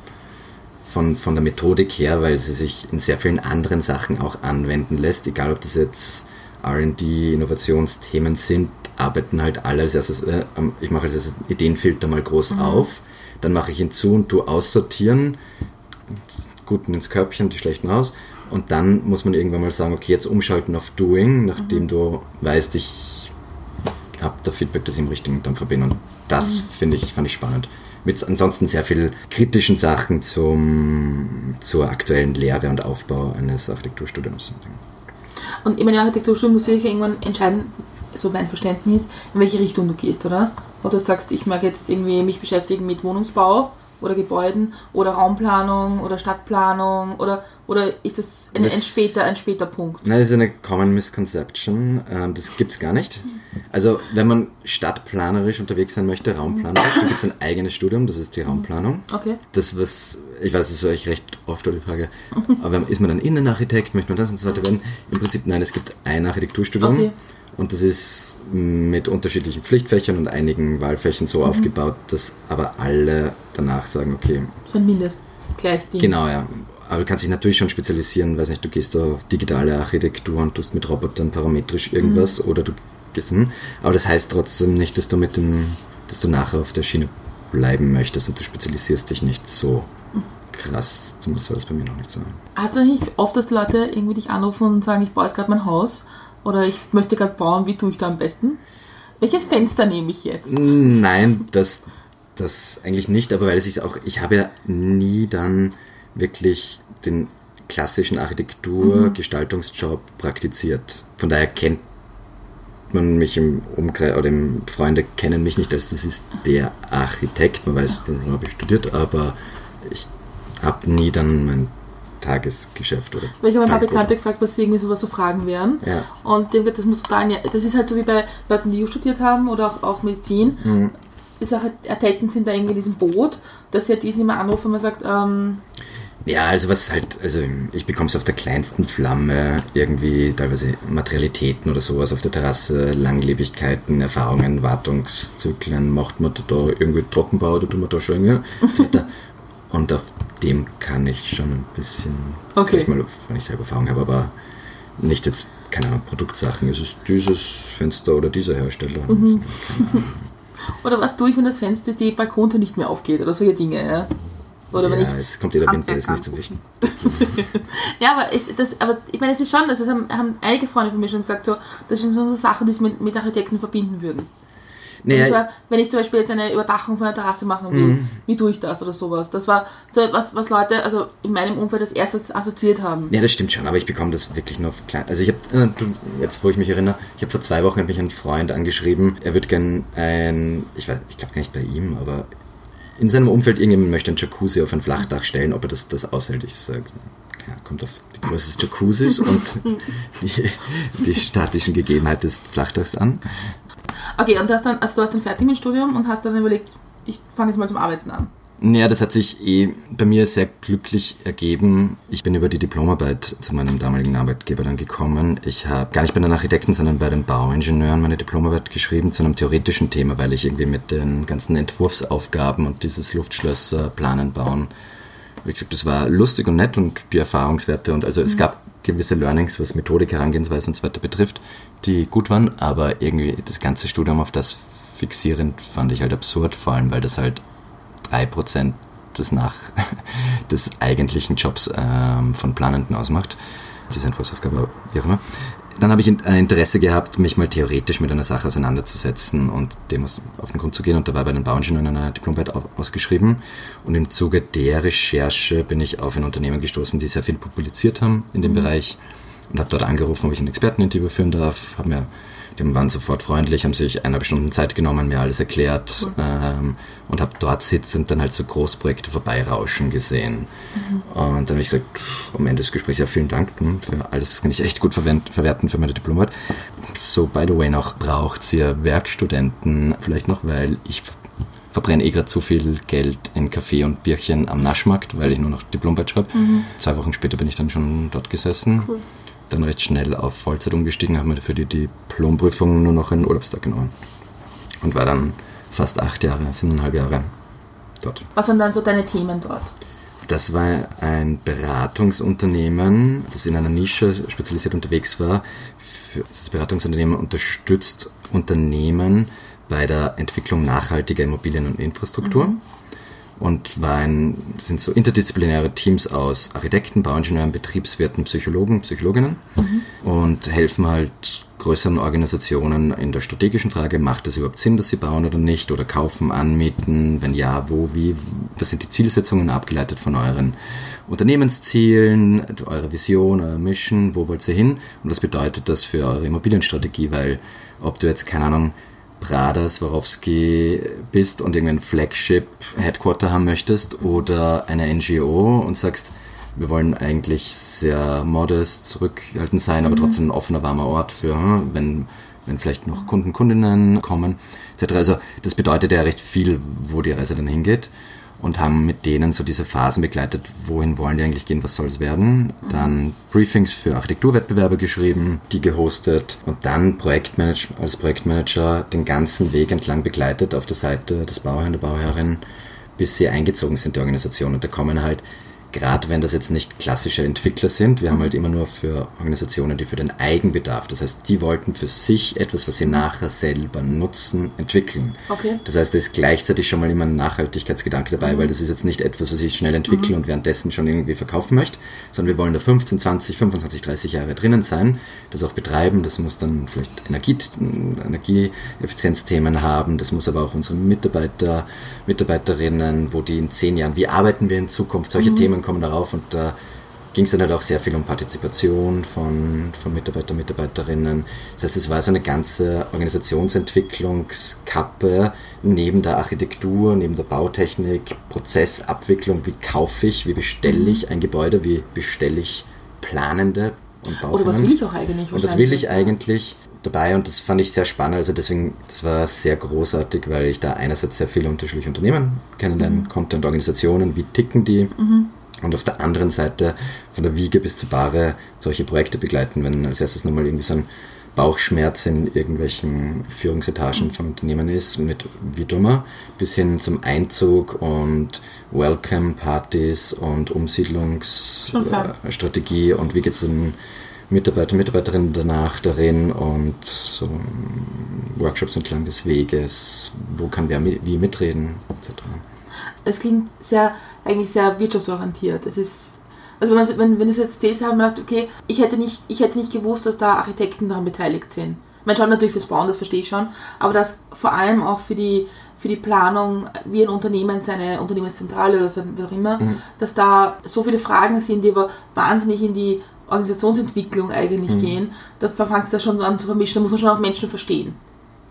von, von der Methodik her, weil sie sich in sehr vielen anderen Sachen auch anwenden lässt, egal ob das jetzt RD, Innovationsthemen sind, arbeiten halt alle als erstes, äh, ich mache als erstes Ideenfilter mal groß auf, dann mache ich ihn zu und tu aussortieren, guten ins Körbchen, die schlechten raus. Und dann muss man irgendwann mal sagen, okay, jetzt umschalten auf Doing, nachdem du weißt, ich habe da Feedback, das ich im richtigen Dampfer bin. Und das finde ich, fand ich spannend. Mit ansonsten sehr viel kritischen Sachen zum, zur aktuellen Lehre und Aufbau eines Architekturstudiums. Und ich meine, Architekturstudium muss sich irgendwann entscheiden, so mein Verständnis, in welche Richtung du gehst, oder? Du sagst, ich mag jetzt irgendwie mich beschäftigen mit Wohnungsbau oder Gebäuden oder Raumplanung oder Stadtplanung oder, oder ist das ein, ein, später, ein später Punkt? Nein, das ist eine Common Misconception. Ähm, das gibt es gar nicht. Also, wenn man stadtplanerisch unterwegs sein möchte, raumplanerisch, dann gibt es ein eigenes Studium, das ist die Raumplanung. Okay. Das, was, ich weiß, das ist euch recht oft die Frage, aber ist man dann Innenarchitekt, möchte man das und so weiter werden? Im Prinzip, nein, es gibt ein Architekturstudium Okay. Und das ist mit unterschiedlichen Pflichtfächern und einigen Wahlfächern Mhm. so aufgebaut, dass aber alle danach sagen, okay, So ein Mindest. Gleich Ding. Genau, ja. Aber du kannst dich natürlich schon spezialisieren, weiß nicht, du gehst auf digitale Architektur und tust mit Robotern parametrisch irgendwas Mhm. oder du gehst, hm. aber das heißt trotzdem nicht, dass du mit dem, dass du nachher auf der Schiene bleiben möchtest und du spezialisierst dich nicht so krass. Zumindest war das bei mir noch nicht so. Hast du nicht oft, dass die Leute irgendwie dich anrufen und sagen, ich baue jetzt gerade mein Haus oder ich möchte gerade bauen, wie tue ich da am besten? Welches Fenster nehme ich jetzt? Nein, das, das eigentlich nicht, aber weil es sich auch, ich habe ja nie dann wirklich den klassischen Architektur-Gestaltungsjob praktiziert. Von daher kennt man mich im Umkreis, oder im Freunde kennen mich nicht als das ist der Architekt. Man weiß, dann habe ich studiert, aber ich habe nie dann mein Tagesgeschäft oder Weil ich habe ein paar. Bekannte gefragt, was sie irgendwie sowas so Fragen wären. Ja. Und die haben gesagt, das muss total, das ist halt so wie bei Leuten, die Jus studiert haben oder auch, auch Medizin. Mhm. Ist auch, Architekten sind da irgendwie in diesem Boot, dass sie halt diesen immer anrufen und man sagt, ähm, Ja, also was halt, also ich bekomme es auf der kleinsten Flamme, irgendwie teilweise Materialitäten oder sowas auf der Terrasse, Langlebigkeiten, Erfahrungen, Wartungszyklen, macht man da irgendwie Trockenbau oder tun wir da schon weiter. Und auf dem kann ich schon ein bisschen, Okay. vielleicht mal, wenn ich selber Erfahrung habe, aber nicht jetzt, keine Ahnung, Produktsachen, es ist dieses Fenster oder dieser Hersteller. Mhm. Ahnung. oder was tue ich, wenn das Fenster, die Balkontür nicht mehr aufgeht oder solche Dinge, ja? Oder wenn ich Ja, jetzt kommt jeder Winter, ist nicht so wichtig. Ja, aber ich, das, aber ich meine, es ist schon, also das haben, haben einige Freunde von mir schon gesagt, so, das sind so Sachen, die sie mit, mit Architekten verbinden würden. Wenn, ich, Naja, wenn ich zum Beispiel jetzt eine Überdachung von einer Terrasse machen will, Mhm. wie tue ich das oder sowas? Das war so etwas, was Leute, also in meinem Umfeld als erstes assoziiert haben. Ja, das stimmt schon, aber ich bekomme das wirklich nur auf klein. Also ich habe, äh, jetzt wo ich mich erinnere, ich habe vor zwei Wochen hat mich ein Freund angeschrieben, er würde gern ein, ich weiß, ich glaube gar nicht bei ihm, aber in seinem Umfeld irgendjemand möchte ein Jacuzzi auf ein Flachdach stellen, ob er das, das aushält. Ich sage, ja, kommt auf die Größe des Jacuzzis und die, die statischen Gegebenheiten des Flachdachs an. Okay, und du hast dann, also du hast dann fertig mit dem Studium und hast dann überlegt, ich fange jetzt mal zum Arbeiten an. Ja, das hat sich eh bei mir sehr glücklich ergeben. Ich bin über die Diplomarbeit zu meinem damaligen Arbeitgeber dann gekommen. Ich habe gar nicht bei den Architekten, sondern bei den Bauingenieuren meine Diplomarbeit geschrieben zu einem theoretischen Thema, weil ich irgendwie mit den ganzen Entwurfsaufgaben und dieses Luftschlösser planen, bauen, wie gesagt, das war lustig und nett und die Erfahrungswerte und also es gab gewisse Learnings, was Methodik, Herangehensweise und so weiter betrifft, die gut waren, aber irgendwie das ganze Studium auf das fixierend fand ich halt absurd, vor allem weil das halt 3% des nach des eigentlichen Jobs ähm, von Planenden ausmacht. Diese Entwurfsaufgabe, wie auch immer. Dann habe ich ein Interesse gehabt, mich mal theoretisch mit einer Sache auseinanderzusetzen und dem auf den Grund zu gehen. Und da war bei den Bauingenieuren eine Diplomarbeit au- ausgeschrieben. Und im Zuge der Recherche bin ich auf ein Unternehmen gestoßen, die sehr viel publiziert haben in dem Bereich und habe dort angerufen, ob ich ein Experteninterview führen darf. Haben mir, die waren sofort freundlich, haben sich eineinhalb Stunden Zeit genommen, mir alles erklärt ähm, und habe dort sitzend dann halt so Großprojekte vorbeirauschen gesehen. Und dann habe ich gesagt, am Ende des Gesprächs, ja vielen Dank hm, für alles, das kann ich echt gut verwerten für meine Diplomarbeit. So, by the way, noch braucht ihr Werkstudenten, vielleicht noch, weil ich verbrenne eh gerade zu viel Geld in Kaffee und Bierchen am Naschmarkt, weil ich nur noch Diplomarbeit schreibe. Zwei Wochen später bin ich dann schon dort gesessen. Dann recht schnell auf Vollzeit umgestiegen, habe mir für die Diplomprüfung nur noch einen Urlaubstag genommen. Und war dann fast acht Jahre, siebeneinhalb Jahre dort. Was waren dann so deine Themen dort? Das war ein Beratungsunternehmen, das in einer Nische spezialisiert unterwegs war. Dieses Beratungsunternehmen unterstützt Unternehmen bei der Entwicklung nachhaltiger Immobilien und Infrastruktur. Und war ein, sind so interdisziplinäre Teams aus Architekten, Bauingenieuren, Betriebswirten, Psychologen, Psychologinnen und helfen halt größeren Organisationen in der strategischen Frage, macht es überhaupt Sinn, dass sie bauen oder nicht, oder kaufen, anmieten, wenn ja, wo, wie, was sind die Zielsetzungen abgeleitet von euren Unternehmenszielen, eurer Vision, eurer Mission, wo wollt ihr hin? Und was bedeutet das für eure Immobilienstrategie, weil ob du jetzt, keine Ahnung, Prada, Swarovski bist und irgendein Flagship-Headquarter haben möchtest oder eine NGO und sagst, wir wollen eigentlich sehr modest, zurückhaltend sein, aber trotzdem ein offener, warmer Ort für, hm, wenn, wenn vielleicht noch Kunden, Kundinnen kommen, etc. Also das bedeutet ja recht viel, wo die Reise dann hingeht und haben mit denen so diese Phasen begleitet, wohin wollen die eigentlich gehen, was soll es werden. Dann Briefings für Architekturwettbewerbe geschrieben, die gehostet und dann Projektmanage als Projektmanager den ganzen Weg entlang begleitet auf der Seite des Bauherrn, der Bauherrin, bis sie eingezogen sind, die Organisation. Und da kommen halt gerade wenn das jetzt nicht klassische Entwickler sind, wir haben halt immer nur für Organisationen, die für den Eigenbedarf, das heißt, die wollten für sich etwas, was sie nachher selber nutzen, entwickeln. Okay. Das heißt, da ist gleichzeitig schon mal immer ein Nachhaltigkeitsgedanke dabei, weil das ist jetzt nicht etwas, was ich schnell entwickle und währenddessen schon irgendwie verkaufen möchte, sondern wir wollen da 15, 20, 25, 30 Jahre drinnen sein, das auch betreiben, das muss dann vielleicht Energie, Energieeffizienzthemen haben, das muss aber auch unsere Mitarbeiter, Mitarbeiterinnen, wo die in zehn Jahren, wie arbeiten wir in Zukunft, solche Themen kommen darauf und da ging es dann halt auch sehr viel um Partizipation von, von Mitarbeiter, Mitarbeiterinnen. Das heißt, es war so eine ganze Organisationsentwicklungskappe neben der Architektur, neben der Bautechnik, Prozessabwicklung, wie kaufe ich, wie bestelle ich ein Gebäude, wie bestelle ich Planende und Baufirmen. Oder was will ich auch eigentlich? Und das will ich eigentlich dabei und das fand ich sehr spannend. Also deswegen, das war sehr großartig, weil ich da einerseits sehr viele unterschiedliche Unternehmen kennenlernen konnte und Organisationen, wie ticken die. Und auf der anderen Seite von der Wiege bis zur Bahre solche Projekte begleiten, wenn als erstes nochmal irgendwie so ein Bauchschmerz in irgendwelchen Führungsetagen von Unternehmen ist, mit wie dummer, bis hin zum Einzug und Welcome-Partys und. Umsiedlungsstrategie und wie geht es den Mitarbeiter, Mitarbeiterinnen danach darin und so Workshops entlang des Weges, wo kann wer wie mitreden, etc. es klingt sehr, eigentlich sehr wirtschaftsorientiert. Es ist, also wenn, wenn, wenn du es jetzt erzählst, habe ich mir gedacht, okay, ich hätte, nicht, ich hätte nicht gewusst, dass da Architekten daran beteiligt sind. Man schaut natürlich fürs Bauen, das verstehe ich schon, aber dass vor allem auch für die, für die Planung, wie ein Unternehmen seine Unternehmenszentrale oder so, wie auch immer, dass da so viele Fragen sind, die aber wahnsinnig in die Organisationsentwicklung eigentlich gehen, da fängt es da schon so an zu vermischen, da muss man schon auch Menschen verstehen.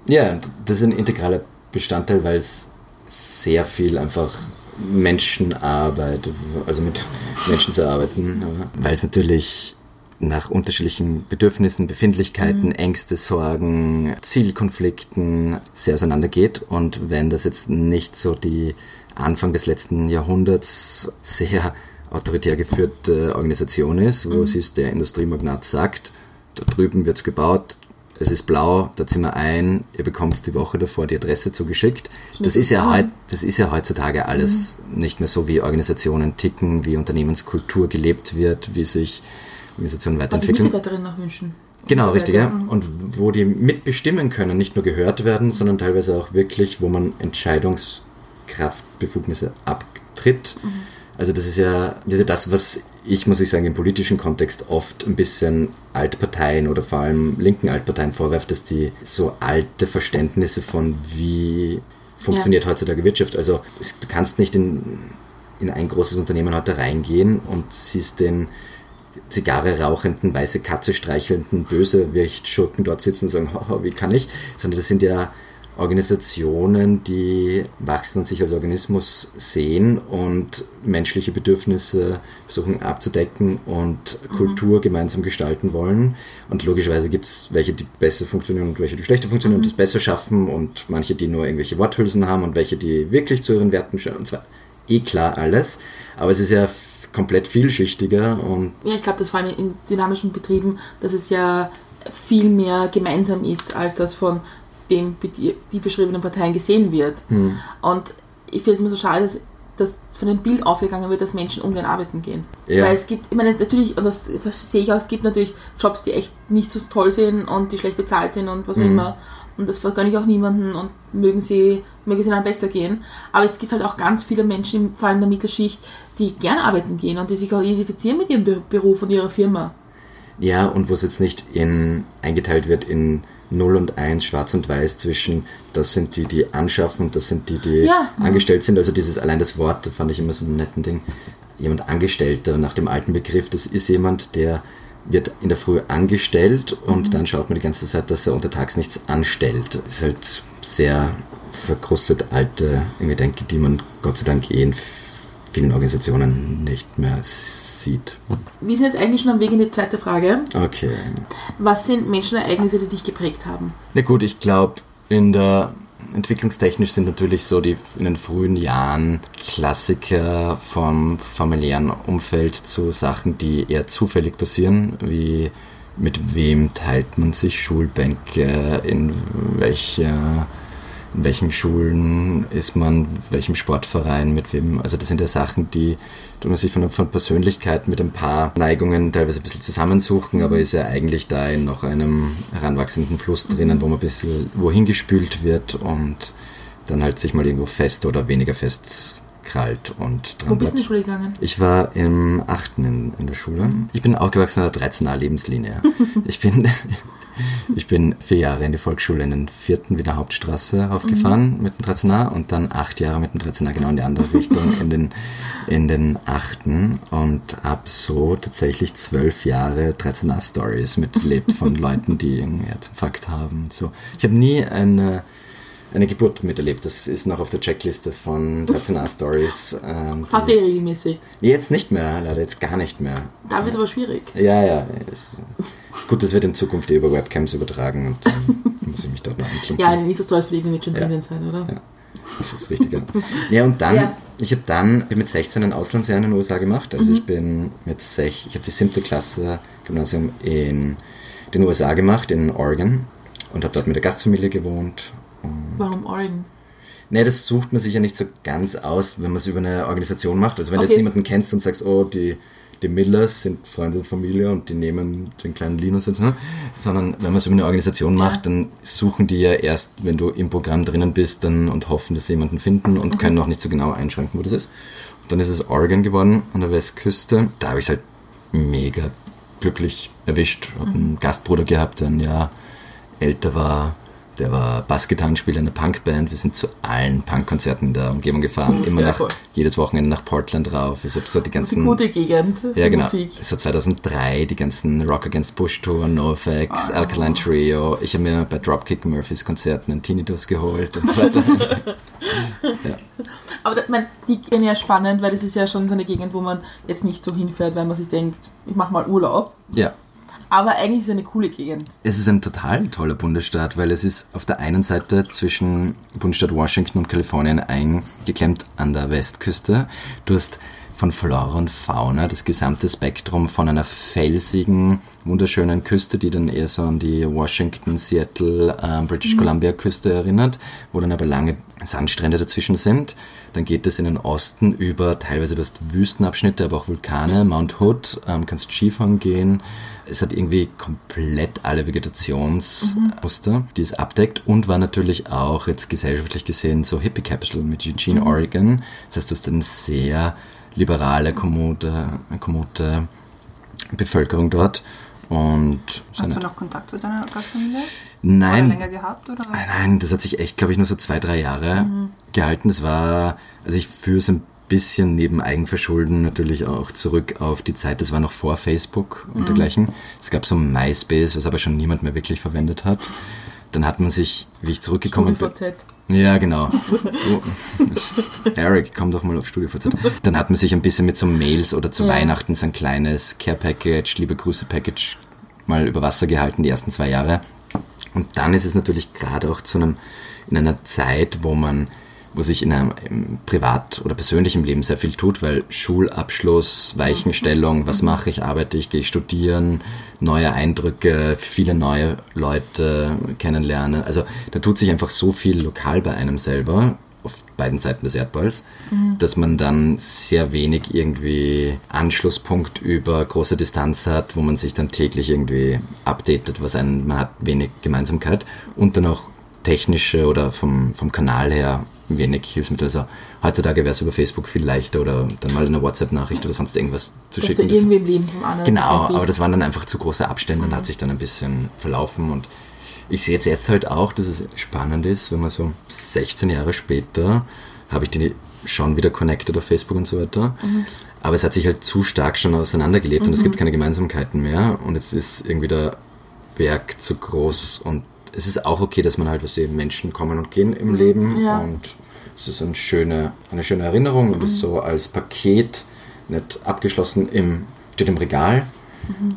Ja, das ist ein integraler Bestandteil, weil es sehr viel einfach Menschenarbeit, also mit Menschen zu arbeiten, weil es natürlich nach unterschiedlichen Bedürfnissen, Befindlichkeiten, Ängste, Sorgen, Zielkonflikten sehr auseinandergeht. Und wenn das jetzt nicht so die Anfang des letzten Jahrhunderts sehr autoritär geführte Organisation ist, wo es ist, der Industriemagnat sagt, da drüben wird's gebaut, es ist blau, da ziehen wir ein, ihr bekommt die Woche davor die Adresse zugeschickt. Das ist ja, heut, das ist ja heutzutage alles nicht mehr so, wie Organisationen ticken, wie Unternehmenskultur gelebt wird, wie sich Organisationen Was die weiterentwickeln. Mitarbeiterinnen auch wünschen. Genau, richtig, ja. Mhm. Und wo die mitbestimmen können, nicht nur gehört werden, sondern teilweise auch wirklich, wo man Entscheidungskraftbefugnisse abtritt. Mhm. Also das das ist ja das, was ich, muss ich sagen, im politischen Kontext oft ein bisschen Altparteien oder vor allem linken Altparteien vorwerft, dass die so alte Verständnisse von wie funktioniert heutzutage Wirtschaft. Also es, du kannst nicht in, in ein großes Unternehmen heute reingehen und siehst den Zigarre rauchenden, weiße Katze streichelnden Bösewicht-Schurken dort sitzen und sagen, wie kann ich? Sondern das sind ja Organisationen, die wachsen und sich als Organismus sehen und menschliche Bedürfnisse versuchen abzudecken und Kultur gemeinsam gestalten wollen. Und logischerweise gibt es welche, die besser funktionieren und welche, die schlechter funktionieren und das besser schaffen und manche, die nur irgendwelche Worthülsen haben und welche, die wirklich zu ihren Werten stehen. Und zwar eh klar alles, aber es ist ja komplett vielschichtiger und Ja, ich glaube, das vor allem in dynamischen Betrieben, dass es ja viel mehr gemeinsam ist, als das von den be- die beschriebenen Parteien gesehen wird. Hm. Und ich finde es immer so schade, dass, dass von dem Bild ausgegangen wird, dass Menschen ungern arbeiten gehen. Ja. Weil es gibt, ich meine, es natürlich, und das sehe ich auch, es gibt natürlich Jobs, die echt nicht so toll sind und die schlecht bezahlt sind und was auch Mhm. immer. Und das vergönne ich auch niemanden und mögen sie, möge sie dann besser gehen. Aber es gibt halt auch ganz viele Menschen, vor allem in der Mittelschicht, die gern arbeiten gehen und die sich auch identifizieren mit ihrem Be- Beruf und ihrer Firma. Ja, und wo es jetzt nicht in, eingeteilt wird in 0 und 1, schwarz und weiß zwischen, das sind die, die anschaffen, das sind die, die Ja. angestellt sind. Also dieses, allein das Wort, da fand ich immer so einen netten Ding. Jemand Angestellter nach dem alten Begriff, das ist jemand, der wird in der Früh angestellt und dann schaut man die ganze Zeit, dass er untertags nichts anstellt. Das ist halt sehr verkrustet alte Denke, die man Gott sei Dank eh in vielen Organisationen nicht mehr sieht. Wir sind jetzt eigentlich schon am Weg in die zweite Frage. Okay. Was sind Menschenereignisse, die dich geprägt haben? Na gut, ich glaube, in der entwicklungstechnisch sind natürlich so die in den frühen Jahren Klassiker vom familiären Umfeld zu Sachen, die eher zufällig passieren, wie mit wem teilt man sich Schulbänke, in welcher in welchen Schulen ist man, welchem Sportverein, mit wem. Also das sind ja Sachen, die tun man sich von, von Persönlichkeit mit ein paar Neigungen teilweise ein bisschen zusammensuchen, aber ist ja eigentlich da in noch einem heranwachsenden Fluss drinnen, wo man ein bisschen wohin gespült wird und dann halt sich mal irgendwo fest oder weniger fest krallt und Wo dran bist du in die. Schule gegangen? Ich war im 8. In, in der Schule. Ich bin aufgewachsen an der 13a Lebenslinie. Ich bin, ich bin vier Jahre in die Volksschule in den vierten Wiener Hauptstraße aufgefahren mit dem 13a und dann acht Jahre mit dem 13a genau in die andere Richtung in den, in den achten und habe so tatsächlich zwölf Jahre 13a Stories miterlebt von Leuten, die einen Herzinfarkt haben und so. Ich habe nie eine eine Geburt miterlebt. Das ist noch auf der Checkliste von 13a Stories. Ähm, Fast die- eh regelmäßig. Jetzt nicht mehr, leider jetzt gar nicht mehr. Da wird es aber schwierig. Ja, ja. Es, gut, das wird in Zukunft eh über Webcams übertragen und dann muss ich mich dort noch anklinken. Ja, eine Insta-Story-Fliegen wird schon Ja. drinnen sein, oder? Ja. Das ist richtig, ja. Ja, und dann, Ja. ich habe dann mit 16 ein Auslandsjahr in den USA gemacht. Also ich bin mit sech, ich habe die siebte Klasse Gymnasium in den USA gemacht, in Oregon. Und habe dort mit der Gastfamilie gewohnt. Warum Oregon? Nee, das sucht man sich ja nicht so ganz aus, wenn man es über eine Organisation macht. Also wenn du Okay. jetzt niemanden kennst und sagst, oh, die, die Millers sind Freunde der Familie und die nehmen den kleinen Linus jetzt, ne? sondern wenn man über eine Organisation macht, dann suchen die ja erst, wenn du im Programm drinnen bist dann, und hoffen, dass sie jemanden finden und können auch nicht so genau einschränken, wo das ist. Und dann ist es Oregon geworden, an der Westküste. Da habe ich es halt mega glücklich erwischt. Habe einen Gastbruder gehabt, der ein Jahr älter war. Der war Bassgitarrenspieler in einer Punkband. Wir sind zu allen Punkkonzerten in der Umgebung gefahren. Immer nach, cool. jedes Wochenende nach Portland rauf. Ich habe so die Das ist ganzen. eine gute Gegend ja, genau. Musik. So 2003 die ganzen Rock Against Bush Tour, NoFX, Ah. Alkaline Trio. Ich habe mir bei Dropkick Murphys Konzerten einen Tinnitus geholt und so weiter. Aber da, mein, die Gegend ja spannend, weil das ist ja schon so eine Gegend, wo man jetzt nicht so hinfährt, weil man sich denkt, ich mache mal Urlaub. ja. Aber eigentlich ist es eine coole Gegend. Es ist ein total toller Bundesstaat, weil es ist auf der einen Seite zwischen Bundesstaat Washington und Kalifornien eingeklemmt an der Westküste. Du hast von Flora und Fauna das gesamte Spektrum von einer felsigen, wunderschönen Küste, die dann eher so an die Washington, Seattle, äh, British Columbia Küste erinnert, wo dann aber lange Sandstrände dazwischen sind. Dann geht es in den Osten über, teilweise du hast Wüstenabschnitte, aber auch Vulkane, Mount Hood, ähm, kannst Skifahren gehen. Es hat irgendwie komplett alle Vegetationsmuster, die es abdeckt und war natürlich auch jetzt gesellschaftlich gesehen so Hippie Capital mit Eugene, Oregon. Das heißt, du hast eine sehr liberale, kommode, kommode Bevölkerung dort. Und Hast du noch Kontakt zu deiner Gastfamilie? Oder Nein, länger gehabt? Oder? Nein, das hat sich echt, glaube ich, nur so zwei, drei Jahre gehalten. Das war, also ich führe es ein bisschen neben Eigenverschulden natürlich auch zurück auf die Zeit, das war noch vor Facebook und dergleichen. Es gab so MySpace, was aber schon niemand mehr wirklich verwendet hat. dann hat man sich, wie ich zurückgekommen bin, ja, genau. Du, Eric, komm doch mal auf StudioVZ. Dann hat man sich ein bisschen mit so Mails oder zu Ja. Weihnachten so ein kleines Care-Package, liebe Grüße-Package mal über Wasser gehalten, die ersten zwei Jahre. Und dann ist es natürlich gerade auch zu einem, in einer Zeit, wo man, wo sich in einem im privat oder persönlichen Leben sehr viel tut, weil Schulabschluss, Weichenstellung, was mache ich, arbeite ich, gehe ich studieren, neue Eindrücke, viele neue Leute kennenlernen. Also da tut sich einfach so viel lokal bei einem selber auf beiden Seiten des Erdballs, dass man dann sehr wenig irgendwie Anschlusspunkt über große Distanz hat, wo man sich dann täglich irgendwie updatet, was einen, man hat wenig Gemeinsamkeit und dann auch technische oder vom, vom Kanal her wenig Hilfsmittel. Also heutzutage wäre es über Facebook viel leichter oder dann mal eine WhatsApp-Nachricht oder sonst irgendwas zu Dass du schicken. Das- irgendwie im Leben vom anderen Genau, aber das waren dann einfach zu große Abstände und hat sich dann ein bisschen verlaufen. Und ich sehe jetzt, jetzt halt auch, dass es spannend ist, wenn man so 16 Jahre später habe ich die schon wieder connected auf Facebook und so weiter. Aber es hat sich halt zu stark schon auseinandergelebt und es gibt keine Gemeinsamkeiten mehr. Und jetzt ist irgendwie der Berg zu groß und es ist auch okay, dass man halt, was die Menschen kommen und gehen im Leben Ja. und es ist eine schöne, eine schöne Erinnerung und ist so als Paket nicht abgeschlossen im, steht im Regal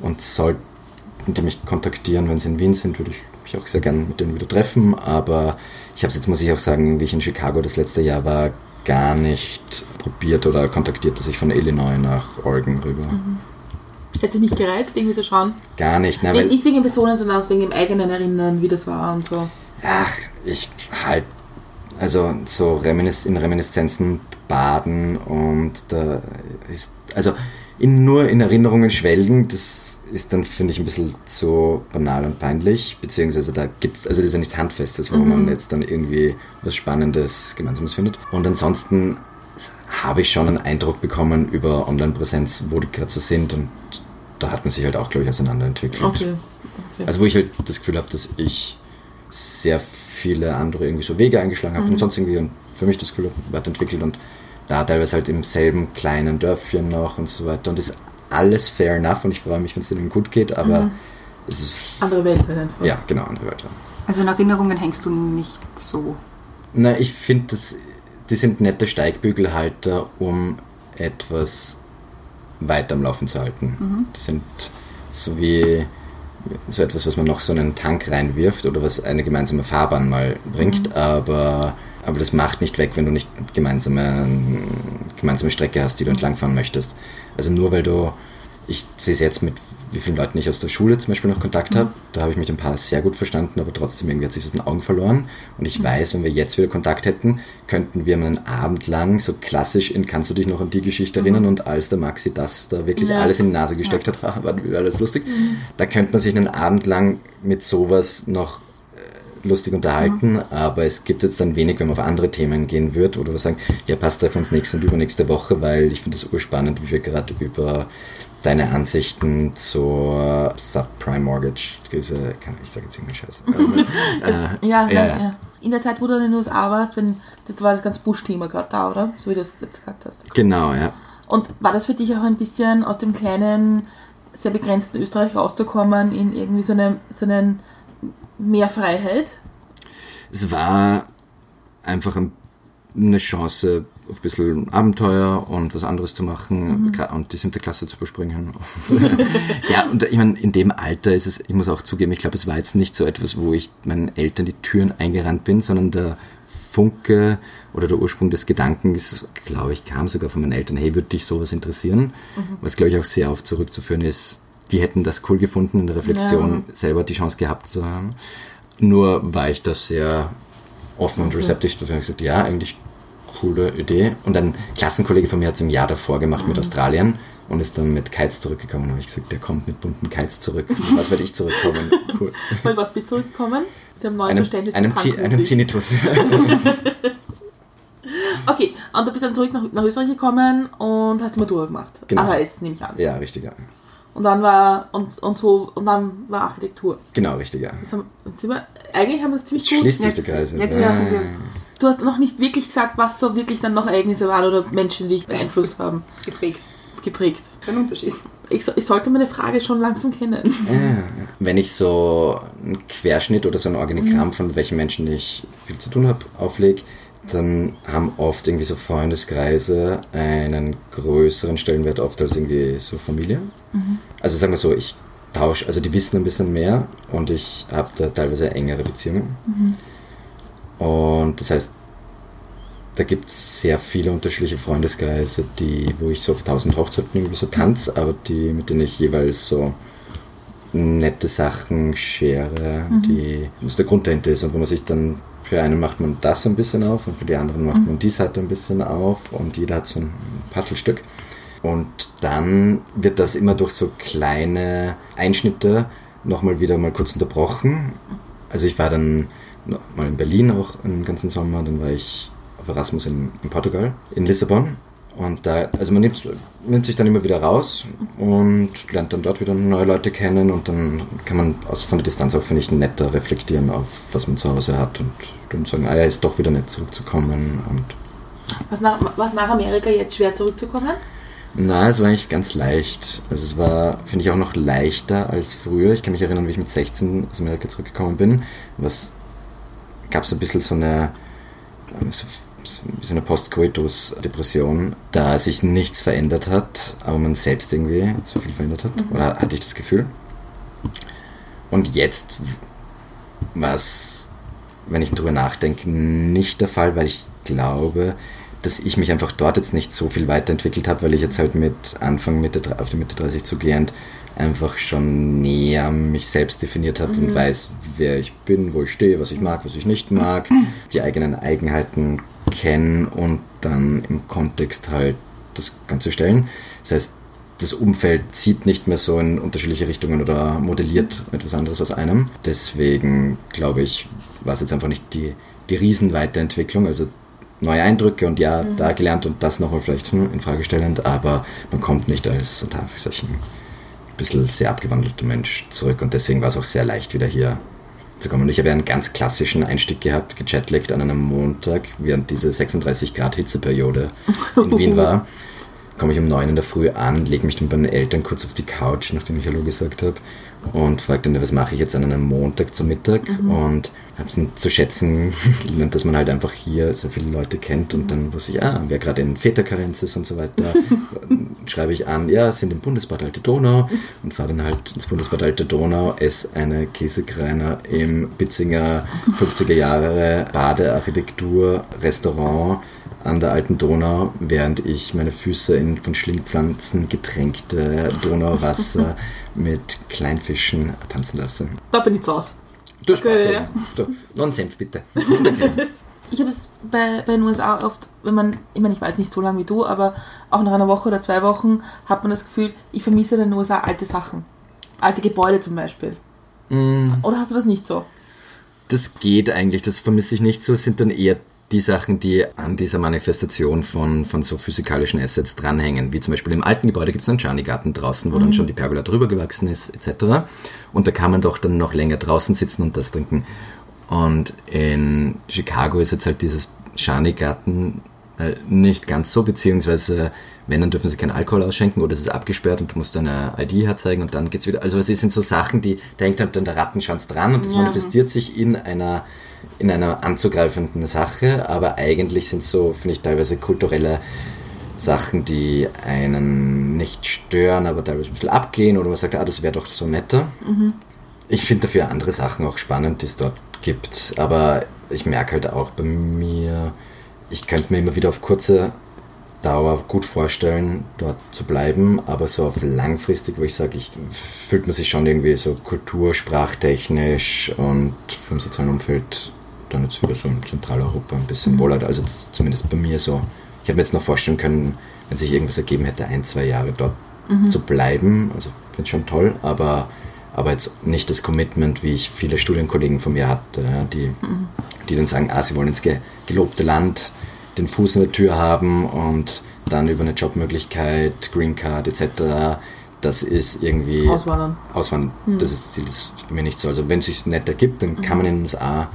und sollten die mich kontaktieren, wenn sie in Wien sind, würde ich mich auch sehr gerne mit denen wieder treffen, aber ich habe es jetzt, muss ich auch sagen, wie ich in Chicago das letzte Jahr war, gar nicht probiert oder kontaktiert, dass ich von Illinois nach Oregon rüber. Hätte sich nicht gereizt, irgendwie zu schauen. Gar nicht, ne, nicht wegen den Personen, sondern auch wegen dem eigenen Erinnern, wie das war und so. Ach, ich halt, also so Reminis in Reminiszenzen baden und da ist, also in, nur in Erinnerungen schwelgen, das ist dann, finde ich, ein bisschen zu banal und peinlich, beziehungsweise da gibt es, also das ist ja nichts Handfestes, wo man jetzt dann irgendwie was Spannendes Gemeinsames findet. Und ansonsten habe ich schon einen Eindruck bekommen über Online-Präsenz, wo die gerade so sind und da hat man sich halt auch, glaube ich, auseinanderentwickelt. Okay. Also wo ich halt das Gefühl habe, dass ich sehr viele andere irgendwie so Wege eingeschlagen habe und sonst irgendwie und für mich das Gefühl habe, weiterentwickelt und da teilweise halt im selben kleinen Dörfchen noch und so weiter und ist alles fair enough und ich freue mich, wenn es denen gut geht, aber es ist, Andere Welt halt einfach. ja, genau, andere Wörter. Also in Erinnerungen hängst du nicht so. Na, ich finde, das- die sind nette Steigbügelhalter, um etwas weiter am Laufen zu halten. Das sind so wie so etwas, was man noch so in einen Tank reinwirft oder was eine gemeinsame Fahrbahn mal bringt, aber, aber das macht nicht weg, wenn du nicht gemeinsame, gemeinsame Strecke hast, die du entlangfahren möchtest. Also nur weil du, ich sehe es jetzt mit wie vielen Leuten ich aus der Schule zum Beispiel noch Kontakt habe, da habe ich mit ein paar sehr gut verstanden, aber trotzdem irgendwie hat sich das aus den Augen verloren. Und ich weiß, wenn wir jetzt wieder Kontakt hätten, könnten wir einen Abend lang so klassisch in Kannst du dich noch an die Geschichte erinnern? Und als der Maxi das da wirklich Ja. alles in die Nase gesteckt hat, war alles lustig, da könnte man sich einen Abend lang mit sowas noch äh, lustig unterhalten, aber es gibt jetzt dann wenig, wenn man auf andere Themen gehen wird oder wir sagen, ja, passt treffen uns nächste und übernächste Woche, weil ich finde es urspannend, wie wir gerade über deine Ansichten zur Subprime Mortgage kann ich sage jetzt irgendeinen Scheiß. äh, Ja, Ja, ja, ja. ja. In der Zeit, wo du in den USA warst, wenn, das war das ganze Bush-Thema gerade da, oder? So wie du es jetzt gesagt hast. genau, ja. Und war das für dich auch ein bisschen aus dem kleinen, sehr begrenzten Österreich rauszukommen in irgendwie so eine, so einen mehr Freiheit? Es war einfach ein, eine Chance, ein bisschen Abenteuer und was anderes zu machen gra- und die siebte Klasse zu überspringen. ja, und ich meine, in dem Alter ist es, ich muss auch zugeben, ich glaube, es war jetzt nicht so etwas, wo ich meinen Eltern die Türen eingerannt bin, sondern der Funke oder der Ursprung des Gedankens, glaube ich, kam sogar von meinen Eltern, hey, würde dich sowas interessieren? Was, glaube ich, auch sehr oft zurückzuführen ist, die hätten das cool gefunden in der Reflexion, selber die Chance gehabt zu haben. Nur war ich da sehr offen und receptive dafür. Gesagt, ja, eigentlich coole Idee. Und ein Klassenkollege von mir hat es im Jahr davor gemacht mit Australien und ist dann mit Kites zurückgekommen. Und habe ich gesagt, der kommt mit bunten Kites zurück. Was werde ich zurückkommen? Cool. Weil was bist du zurückgekommen? Dem neuen Einem, Verständnis einem, Ti- einem Tinnitus. Okay, und du bist dann zurück nach, nach Österreich gekommen und hast die Matura gemacht. Genau. AHS, nehme ich an. ja, richtig, ja. Und dann war und, und so und dann war Architektur. Genau, richtig, ja. Haben, jetzt wir, eigentlich haben wir es ziemlich Jetzt gut. schließt sich der Kreis. jetzt ja. Du hast noch nicht wirklich gesagt, was so wirklich dann noch Ereignisse waren oder Menschen, die dich beeinflusst haben, geprägt. geprägt. kein Unterschied. Ich, so- ich sollte meine Frage schon langsam kennen. Ja, wenn ich so einen Querschnitt oder so ein Organigramm von welchen Menschen ich viel zu tun habe auflege, dann haben oft irgendwie so Freundeskreise einen größeren Stellenwert oft als irgendwie so Familie. Also sagen wir so, ich tausche, also die wissen ein bisschen mehr und ich habe da teilweise engere Beziehungen. Und das heißt, da gibt es sehr viele unterschiedliche Freundeskreise, die, wo ich so auf tausend Hochzeiten irgendwie so tanze, aber die, mit denen ich jeweils so nette Sachen share, die, was der Grund dahinter ist und wo man sich dann, für einen macht man das ein bisschen auf und für die anderen macht man die Seite ein bisschen auf und jeder hat so ein Puzzlestück. Und dann wird das immer durch so kleine Einschnitte nochmal wieder mal kurz unterbrochen. Also ich war dann mal in Berlin auch einen ganzen Sommer, dann war ich auf Erasmus in, in Portugal, in Lissabon. Und da, also man nimmt, nimmt sich dann immer wieder raus und lernt dann dort wieder neue Leute kennen und dann kann man aus, von der Distanz auch, finde ich, netter reflektieren auf, was man zu Hause hat und dann sagen, ah ja, ist doch wieder nett zurückzukommen und Was nach, was nach Amerika jetzt schwer zurückzukommen? na, es war eigentlich ganz leicht. Also es war, finde ich, auch noch leichter als früher. Ich kann mich erinnern, wie ich mit 16 aus Amerika zurückgekommen bin. Was gab es ein bisschen so eine, ähm, so, so eine Post-Coitus-Depression, da sich nichts verändert hat, aber man selbst irgendwie so viel verändert hat. Oder hatte ich das Gefühl? Und jetzt war es, wenn ich drüber nachdenke, nicht der Fall, weil ich glaube, dass ich mich einfach dort jetzt nicht so viel weiterentwickelt habe, weil ich jetzt halt mit Anfang Mitte, auf die Mitte 30 zugehend einfach schon näher mich selbst definiert habe und weiß, wer ich bin, wo ich stehe, was ich mag, was ich nicht mag, die eigenen Eigenheiten kennen und dann im Kontext halt das Ganze stellen. Das heißt, das Umfeld zieht nicht mehr so in unterschiedliche Richtungen oder modelliert etwas anderes aus einem. Deswegen glaube ich, war es jetzt einfach nicht die, die Riesenweiterentwicklung. Also neue Eindrücke und ja, da gelernt und das nochmal vielleicht hm, in Frage stellend, aber man kommt nicht als unter Anführungszeichen bisschen sehr abgewandelter Mensch zurück und deswegen war es auch sehr leicht wieder hier zu kommen. Und ich habe ja einen ganz klassischen Einstieg gehabt, gechatlegt an einem Montag, während diese 36 Grad Hitzeperiode in Wien war. Komme ich um 9 in der Früh an, lege mich dann bei den Eltern kurz auf die Couch, nachdem ich Hallo gesagt habe, und frage dann, was mache ich jetzt an einem Montag zum Mittag? Und habe es zu schätzen gelernt, dass man halt einfach hier sehr viele Leute kennt und dann wusste ich, ah, wer gerade in Väterkarenz ist und so weiter, schreibe ich an, ja, sind im Bundesbad Alte Donau und fahre dann halt ins Bundesbad Alte Donau, esse eine Käsekreiner im Bitzinger 50er Jahre Badearchitektur Restaurant an der alten Donau, während ich meine Füße in von Schlingpflanzen getränkte Donauwasser mit Kleinfischen tanzen lasse. Da bin ich zu Hause. Du Okay, du, du, noch einen Senf bitte. Ich habe es bei, bei den USA oft, wenn man, ich meine, ich weiß nicht so lange wie du, aber auch nach einer Woche oder zwei Wochen hat man das Gefühl, ich vermisse in den USA alte Sachen. Alte Gebäude zum Beispiel. Oder hast du das nicht so? Das geht eigentlich, das vermisse ich nicht so. Es sind dann eher die Sachen, die an dieser Manifestation von, von so physikalischen Assets dranhängen. Wie zum Beispiel im alten Gebäude gibt es einen Gianni-Garten draußen, wo dann schon die Pergola drüber gewachsen ist, etc. Und da kann man doch dann noch länger draußen sitzen und das trinken. Und in Chicago ist jetzt halt dieses Gianni-Garten äh, nicht ganz so, beziehungsweise wenn, dann dürfen sie keinen Alkohol ausschenken oder es ist abgesperrt und du musst deine ID herzeigen und dann geht's wieder. Also es sind so Sachen, die, da hängt halt dann der Rattenschwanz dran und das Ja. manifestiert sich in einer, in einer anzugreifenden Sache, aber eigentlich sind so, finde ich, teilweise kulturelle Sachen, die einen nicht stören, aber teilweise ein bisschen abgehen oder man sagt, ah, das wäre doch so netter. Ich finde dafür andere Sachen auch spannend, die es dort gibt, aber ich merke halt auch bei mir, ich könnte mir immer wieder auf kurze Dauer gut vorstellen, dort zu bleiben, aber so auf langfristig, wo ich sage, ich fühlt man sich schon irgendwie so kultur-, sprachtechnisch und vom sozialen Umfeld jetzt wieder so in Zentraleuropa ein bisschen wohler. Also das, zumindest bei mir so. Ich habe mir jetzt noch vorstellen können, wenn sich irgendwas ergeben hätte, ein, zwei Jahre dort zu bleiben. Also finde ich schon toll, aber, aber jetzt nicht das Commitment, wie ich viele Studienkollegen von mir hatte, die, die dann sagen, ah, sie wollen ins ge gelobte Land, den Fuß in der Tür haben und dann über eine Jobmöglichkeit, Green Card etc. Das ist irgendwie Auswandern. Auswandern. Das ist das ist bei mir nicht so. Also wenn es sich nett ergibt, dann kann man in den USA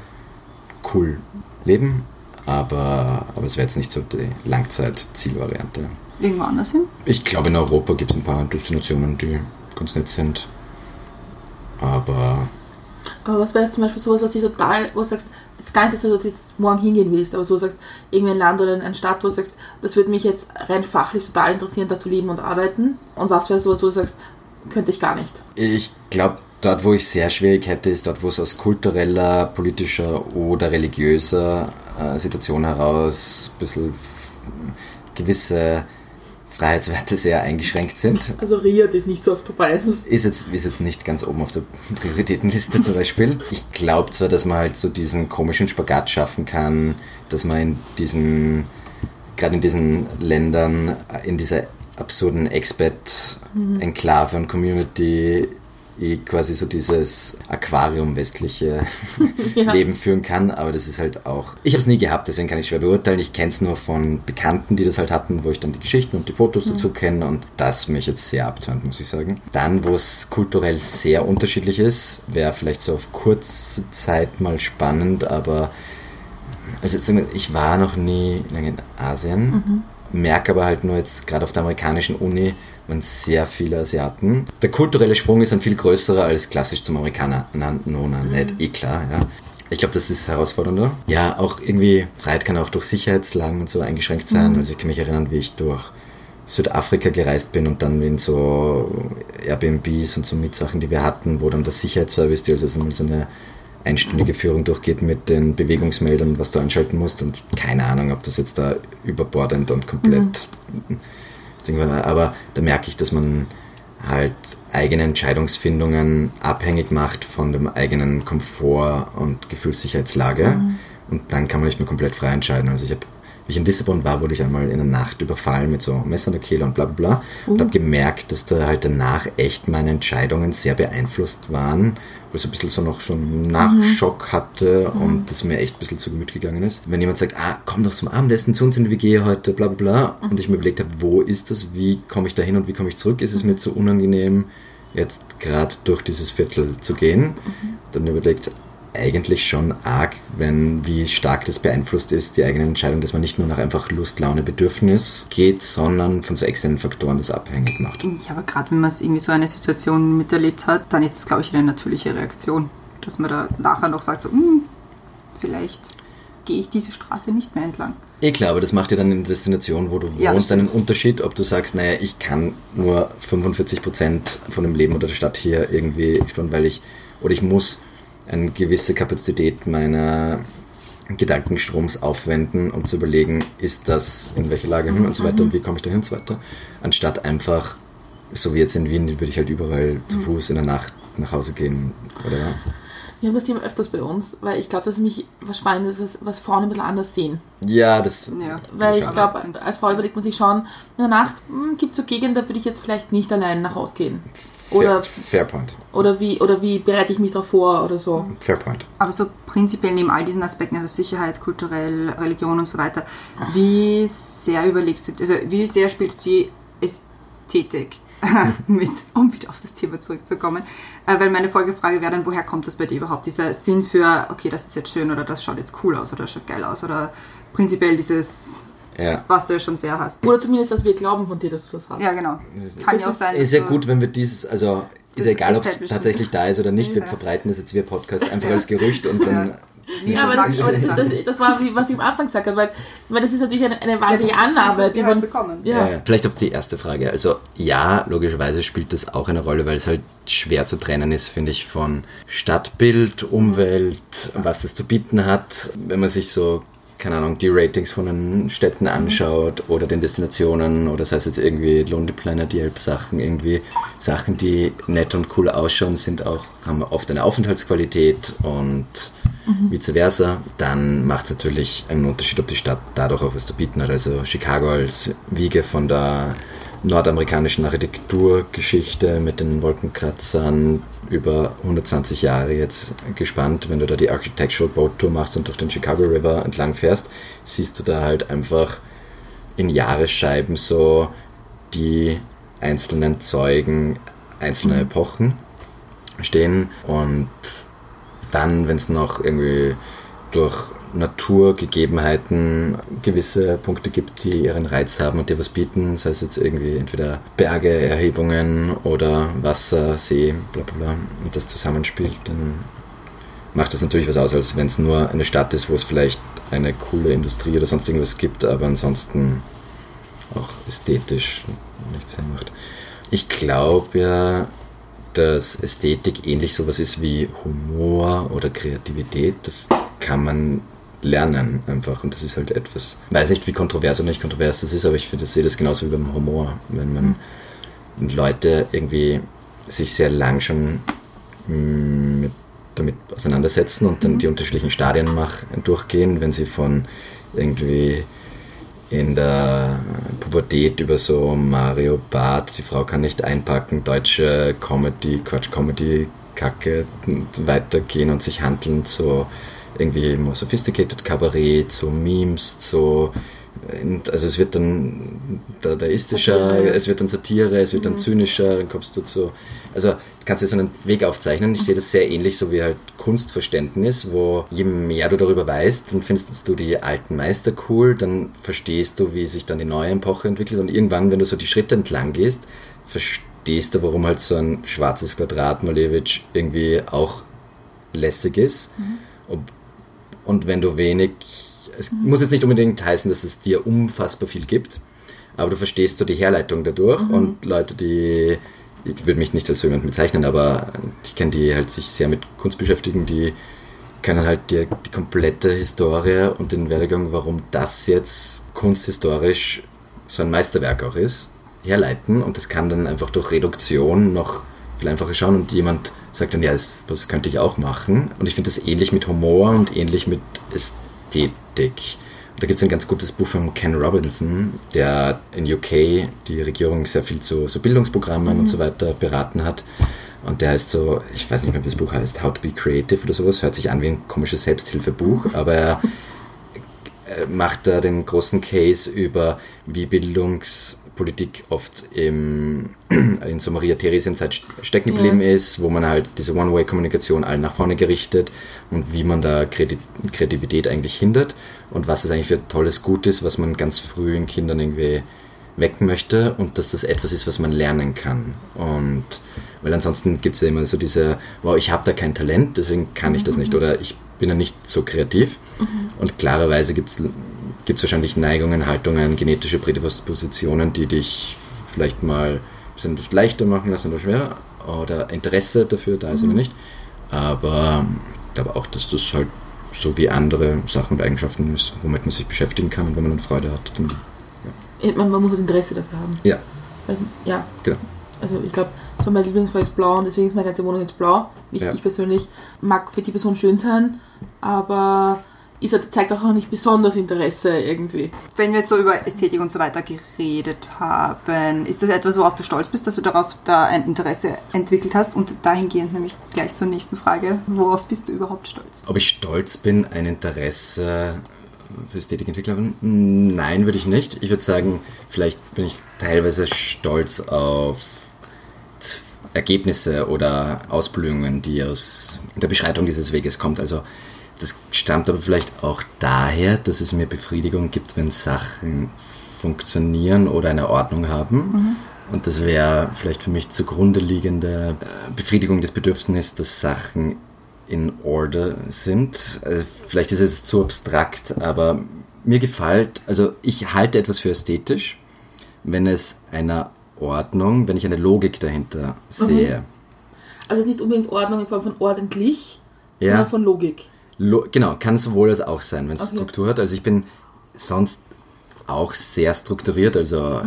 cool leben, aber, aber es wäre jetzt nicht so die Langzeit-Zielvariante. irgendwo anders hin? Ich glaube, in Europa gibt es ein paar Destinationen, die ganz nett sind. Aber Aber was wäre jetzt zum Beispiel sowas, was dich total, wo du sagst, es ist gar nicht, dass du jetzt morgen hingehen willst, aber so sagst, irgendwie ein Land oder eine Stadt, wo du sagst, das würde mich jetzt rein fachlich total interessieren, da zu leben und arbeiten. Und was wäre sowas, wo du sagst, könnte ich gar nicht. ich glaube, dort, wo ich sehr schwierig hätte, ist dort, wo es aus kultureller, politischer oder religiöser äh, Situation heraus ein bisschen gewisse Freiheitswerte sehr eingeschränkt sind. Also Riyadh ist nicht so auf Top 1. Ist jetzt, ist jetzt nicht ganz oben auf der Prioritätenliste zum Beispiel. Ich glaube zwar, dass man halt so diesen komischen Spagat schaffen kann, dass man in diesen, gerade in diesen Ländern, in dieser absurden Expat-Enklave und Community quasi so dieses Aquarium-westliche Ja. Leben führen kann, aber das ist halt auch. Ich habe es nie gehabt, deswegen kann ich schwer beurteilen. Ich kenne es nur von Bekannten, die das halt hatten, wo ich dann die Geschichten und die Fotos dazu kenne und das mich jetzt sehr abtönt, muss ich sagen. Dann, wo es kulturell sehr unterschiedlich ist, wäre vielleicht so auf kurze Zeit mal spannend, aber also jetzt ich war noch nie lange in Asien, merke aber halt nur jetzt gerade auf der amerikanischen Uni waren sehr viele Asiaten. Der kulturelle Sprung ist ein viel größerer als klassisch zum Amerikaner. Na, no, na, nicht eh klar, ja. Ich glaube, das ist herausfordernder. Ja, auch irgendwie, Freiheit kann auch durch Sicherheitslagen und so eingeschränkt sein. Also ich kann mich erinnern, wie ich durch Südafrika gereist bin und dann in so Airbnbs und so Mitsachen, die wir hatten, wo dann der Sicherheitsservice dir also so eine einstündige Führung durchgeht mit den Bewegungsmeldern, was du anschalten musst und keine Ahnung, ob das jetzt da überbordend und komplett war. Aber da merke ich, dass man halt eigene Entscheidungsfindungen abhängig macht von dem eigenen Komfort und Gefühlssicherheitslage und dann kann man nicht mehr komplett frei entscheiden. Also ich habe wie ich in Lissabon war, wurde ich einmal in der Nacht überfallen mit so Messer an der Kehle und bla bla bla. Und habe gemerkt, dass da halt danach echt meine Entscheidungen sehr beeinflusst waren, so ein bisschen so noch schon einen Nachschock hatte und das mir echt ein bisschen zu Gemüt gegangen ist. Wenn jemand sagt, ah, komm doch zum Abendessen zu uns in die WG heute, bla bla bla, und ich mir überlegt habe, wo ist das, wie komme ich da hin und wie komme ich zurück, ist es mir zu unangenehm, jetzt gerade durch dieses Viertel zu gehen. Dann überlegt, eigentlich schon arg, wenn wie stark das beeinflusst ist, die eigene Entscheidung, dass man nicht nur nach einfach Lust, Laune, Bedürfnis geht, sondern von so externen Faktoren das abhängig macht. Ja, aber gerade wenn man es irgendwie so eine Situation miterlebt hat, dann ist das, glaube ich, eine natürliche Reaktion. Dass man da nachher noch sagt, so, "Hm, vielleicht gehe ich diese Straße nicht mehr entlang. Klar, aber das macht ja dann in der Destination, wo du Ja, wohnst, einen Unterschied, ob du sagst, naja, ich kann nur 45% von dem Leben oder der Stadt hier irgendwie exploren, weil ich, oder ich muss eine gewisse Kapazität meiner Gedankenstroms aufwenden, um zu überlegen, ist das in welcher Lage und so weiter und wie komme ich da hin und so weiter, anstatt einfach, so wie jetzt in Wien, würde ich halt überall zu Fuß in der Nacht nach Hause gehen, oder? Wir haben das Thema öfters bei uns, weil ich glaube, dass mich was Spannendes, was, was Frauen ein bisschen anders sehen. Ja, das. Ja. Weil ich glaube, als Frau überlegt man sich schon, in der Nacht gibt es so Gegenden, da würde ich jetzt vielleicht nicht allein nach Hause gehen. Oder, Fair, fair point. oder, wie, oder wie bereite ich mich darauf vor oder so. Fair point. Aber so prinzipiell neben all diesen Aspekten, also Sicherheit, kulturell, Religion und so weiter, wie sehr überlegst du, also wie sehr spielt die Ästhetik mit, um wieder auf das Thema zurückzukommen? Äh, weil meine Folgefrage wäre dann, woher kommt das bei dir überhaupt? Dieser Sinn für, okay, das ist jetzt schön oder das schaut jetzt cool aus oder das schaut geil aus oder prinzipiell dieses, Ja. was du ja schon sehr hast. Oder zumindest, was wir glauben von dir, dass du das hast. Ja, genau. Kann Das ja auch ist- sein. Ist ja dass gut, wenn wir dieses, also ist ja egal, ob es tatsächlich da ist oder nicht, wir Ja. verbreiten das jetzt via Podcast einfach als Gerücht und dann. Ja. aber das, das, das, war, wie, was ich am Anfang gesagt habe, weil, weil das ist natürlich eine, eine wahnsinnige Annahme. die halt man, bekommen. Ja. Ja, ja. Vielleicht auf die erste Frage. Also ja, logischerweise spielt das auch eine Rolle, weil es halt schwer zu trennen ist, finde ich, von Stadtbild, Umwelt, was das zu bieten hat. Wenn man sich so, keine Ahnung, die Ratings von den Städten anschaut oder den Destinationen oder sei es jetzt irgendwie Lonely Planet, Yelp Sachen, irgendwie Sachen, die nett und cool ausschauen, sind auch, haben oft eine Aufenthaltsqualität und vice versa, dann macht es natürlich einen Unterschied, ob die Stadt dadurch auch was zu bieten hat. Also Chicago als Wiege von der nordamerikanischen Architekturgeschichte mit den Wolkenkratzern über 120 Jahre jetzt gespannt. Wenn du da die Architectural Boat Tour machst und durch den Chicago River entlang fährst, siehst du da halt einfach in Jahresscheiben so die einzelnen Zeugen einzelner Epochen stehen und dann, wenn es noch irgendwie durch Naturgegebenheiten gewisse Punkte gibt, die ihren Reiz haben und dir was bieten, sei es jetzt irgendwie entweder Berge, Erhebungen oder Wasser, See, bla bla bla, und das zusammenspielt, dann macht das natürlich was aus, als wenn es nur eine Stadt ist, wo es vielleicht eine coole Industrie oder sonst irgendwas gibt, aber ansonsten auch ästhetisch nichts Sinn macht. Ich glaube ja, dass Ästhetik ähnlich sowas ist wie Humor oder Kreativität. Das kann man lernen einfach. Und das ist halt etwas, weiß nicht wie kontrovers oder nicht kontrovers das ist, aber ich sehe das genauso wie beim Humor, wenn man Leute irgendwie sich sehr lang schon mm, mit, damit auseinandersetzen und dann die unterschiedlichen Stadien mach, durchgehen, wenn sie von irgendwie in der Pubertät über so Mario Barth, die Frau kann nicht einpacken, deutsche Comedy, Quatsch Comedy, Kacke weitergehen und sich handeln zu irgendwie more sophisticated Kabarett, zu Memes, zu also es wird dann dadaistischer, Satire. es wird dann Satire, es wird dann zynischer, dann kommst du zu. Also du kannst dir so einen Weg aufzeichnen. Ich sehe das sehr ähnlich, so wie halt Kunstverständnis, wo je mehr du darüber weißt, dann findest du die alten Meister cool, dann verstehst du, wie sich dann die neue Epoche entwickelt und irgendwann, wenn du so die Schritte entlang gehst, verstehst du, warum halt so ein schwarzes Quadrat Malevich irgendwie auch lässig ist. Ob, und wenn du wenig, es muss jetzt nicht unbedingt heißen, dass es dir unfassbar viel gibt, aber du verstehst so die Herleitung dadurch und Leute, die, ich würde mich nicht als so jemand bezeichnen, aber ich kenne die halt sich sehr mit Kunst beschäftigen, die können halt die, die komplette Historie und den Werdegang, warum das jetzt kunsthistorisch so ein Meisterwerk auch ist, herleiten. Und das kann dann einfach durch Reduktion noch viel einfacher schauen und jemand sagt dann, ja, das, das könnte ich auch machen. Und ich finde das ähnlich mit Humor und ähnlich mit Ästhetik. Und da gibt es ein ganz gutes Buch von Ken Robinson, der in UK die Regierung sehr viel zu so Bildungsprogrammen und so weiter beraten hat. Und der heißt so, ich weiß nicht mehr, wie das Buch heißt, How to be Creative oder sowas, hört sich an wie ein komisches Selbsthilfebuch, aber er äh, macht da den großen Case über, wie Bildungspolitik oft im, in so Maria Theresien-Zeit stecken geblieben ist, wo man halt diese One-Way-Kommunikation allen nach vorne gerichtet und wie man da Kreati- Kreativität eigentlich hindert und was es eigentlich für tolles Gut ist, was man ganz früh in Kindern irgendwie wecken möchte und dass das etwas ist, was man lernen kann. Und weil ansonsten gibt es ja immer so diese, wow, ich habe da kein Talent, deswegen kann ich das nicht oder ich bin ja nicht so kreativ. Und klarerweise gibt es wahrscheinlich Neigungen, Haltungen, genetische Prädispositionen, die dich vielleicht mal ein bisschen das leichter machen lassen oder schwerer oder Interesse dafür da ist oder nicht. Aber ich glaube auch, dass das halt so wie andere Sachen und Eigenschaften ist, womit man sich beschäftigen kann und wenn man dann Freude hat, dann Man, man muss halt Interesse dafür haben. ja, Weil- Ja, genau. also ich glaube, so mein Lieblingsfarbe ist blau und deswegen ist meine ganze Wohnung jetzt blau. Nicht Ja. ich persönlich mag für die Person schön sein, aber ist halt, zeigt auch nicht besonders Interesse irgendwie. Wenn wir jetzt so über Ästhetik und so weiter geredet haben, ist das etwas, worauf du stolz bist, dass du darauf da ein Interesse entwickelt hast? Und dahingehend nämlich gleich zur nächsten Frage, worauf bist du überhaupt stolz? Ob ich stolz bin, ein Interesse für Ästhetikentwicklerin? Nein, würde ich nicht. Ich würde sagen, vielleicht bin ich teilweise stolz auf Ergebnisse oder Ausblühungen, die aus der Beschreitung dieses Weges kommt. Also das stammt aber vielleicht auch daher, dass es mir Befriedigung gibt, wenn Sachen funktionieren oder eine Ordnung haben. Und das wäre vielleicht für mich zugrunde liegende äh, Befriedigung des Bedürfnisses, dass Sachen in Order sind. Also vielleicht ist es jetzt zu abstrakt, aber mir gefällt, also ich halte etwas für ästhetisch, wenn es einer Ordnung, wenn ich eine Logik dahinter sehe. Also nicht unbedingt Ordnung in Form von ordentlich, Ja. sondern von Logik. Genau, kann sowohl als auch sein, wenn es Okay. Struktur hat. Also ich bin sonst auch sehr strukturiert, also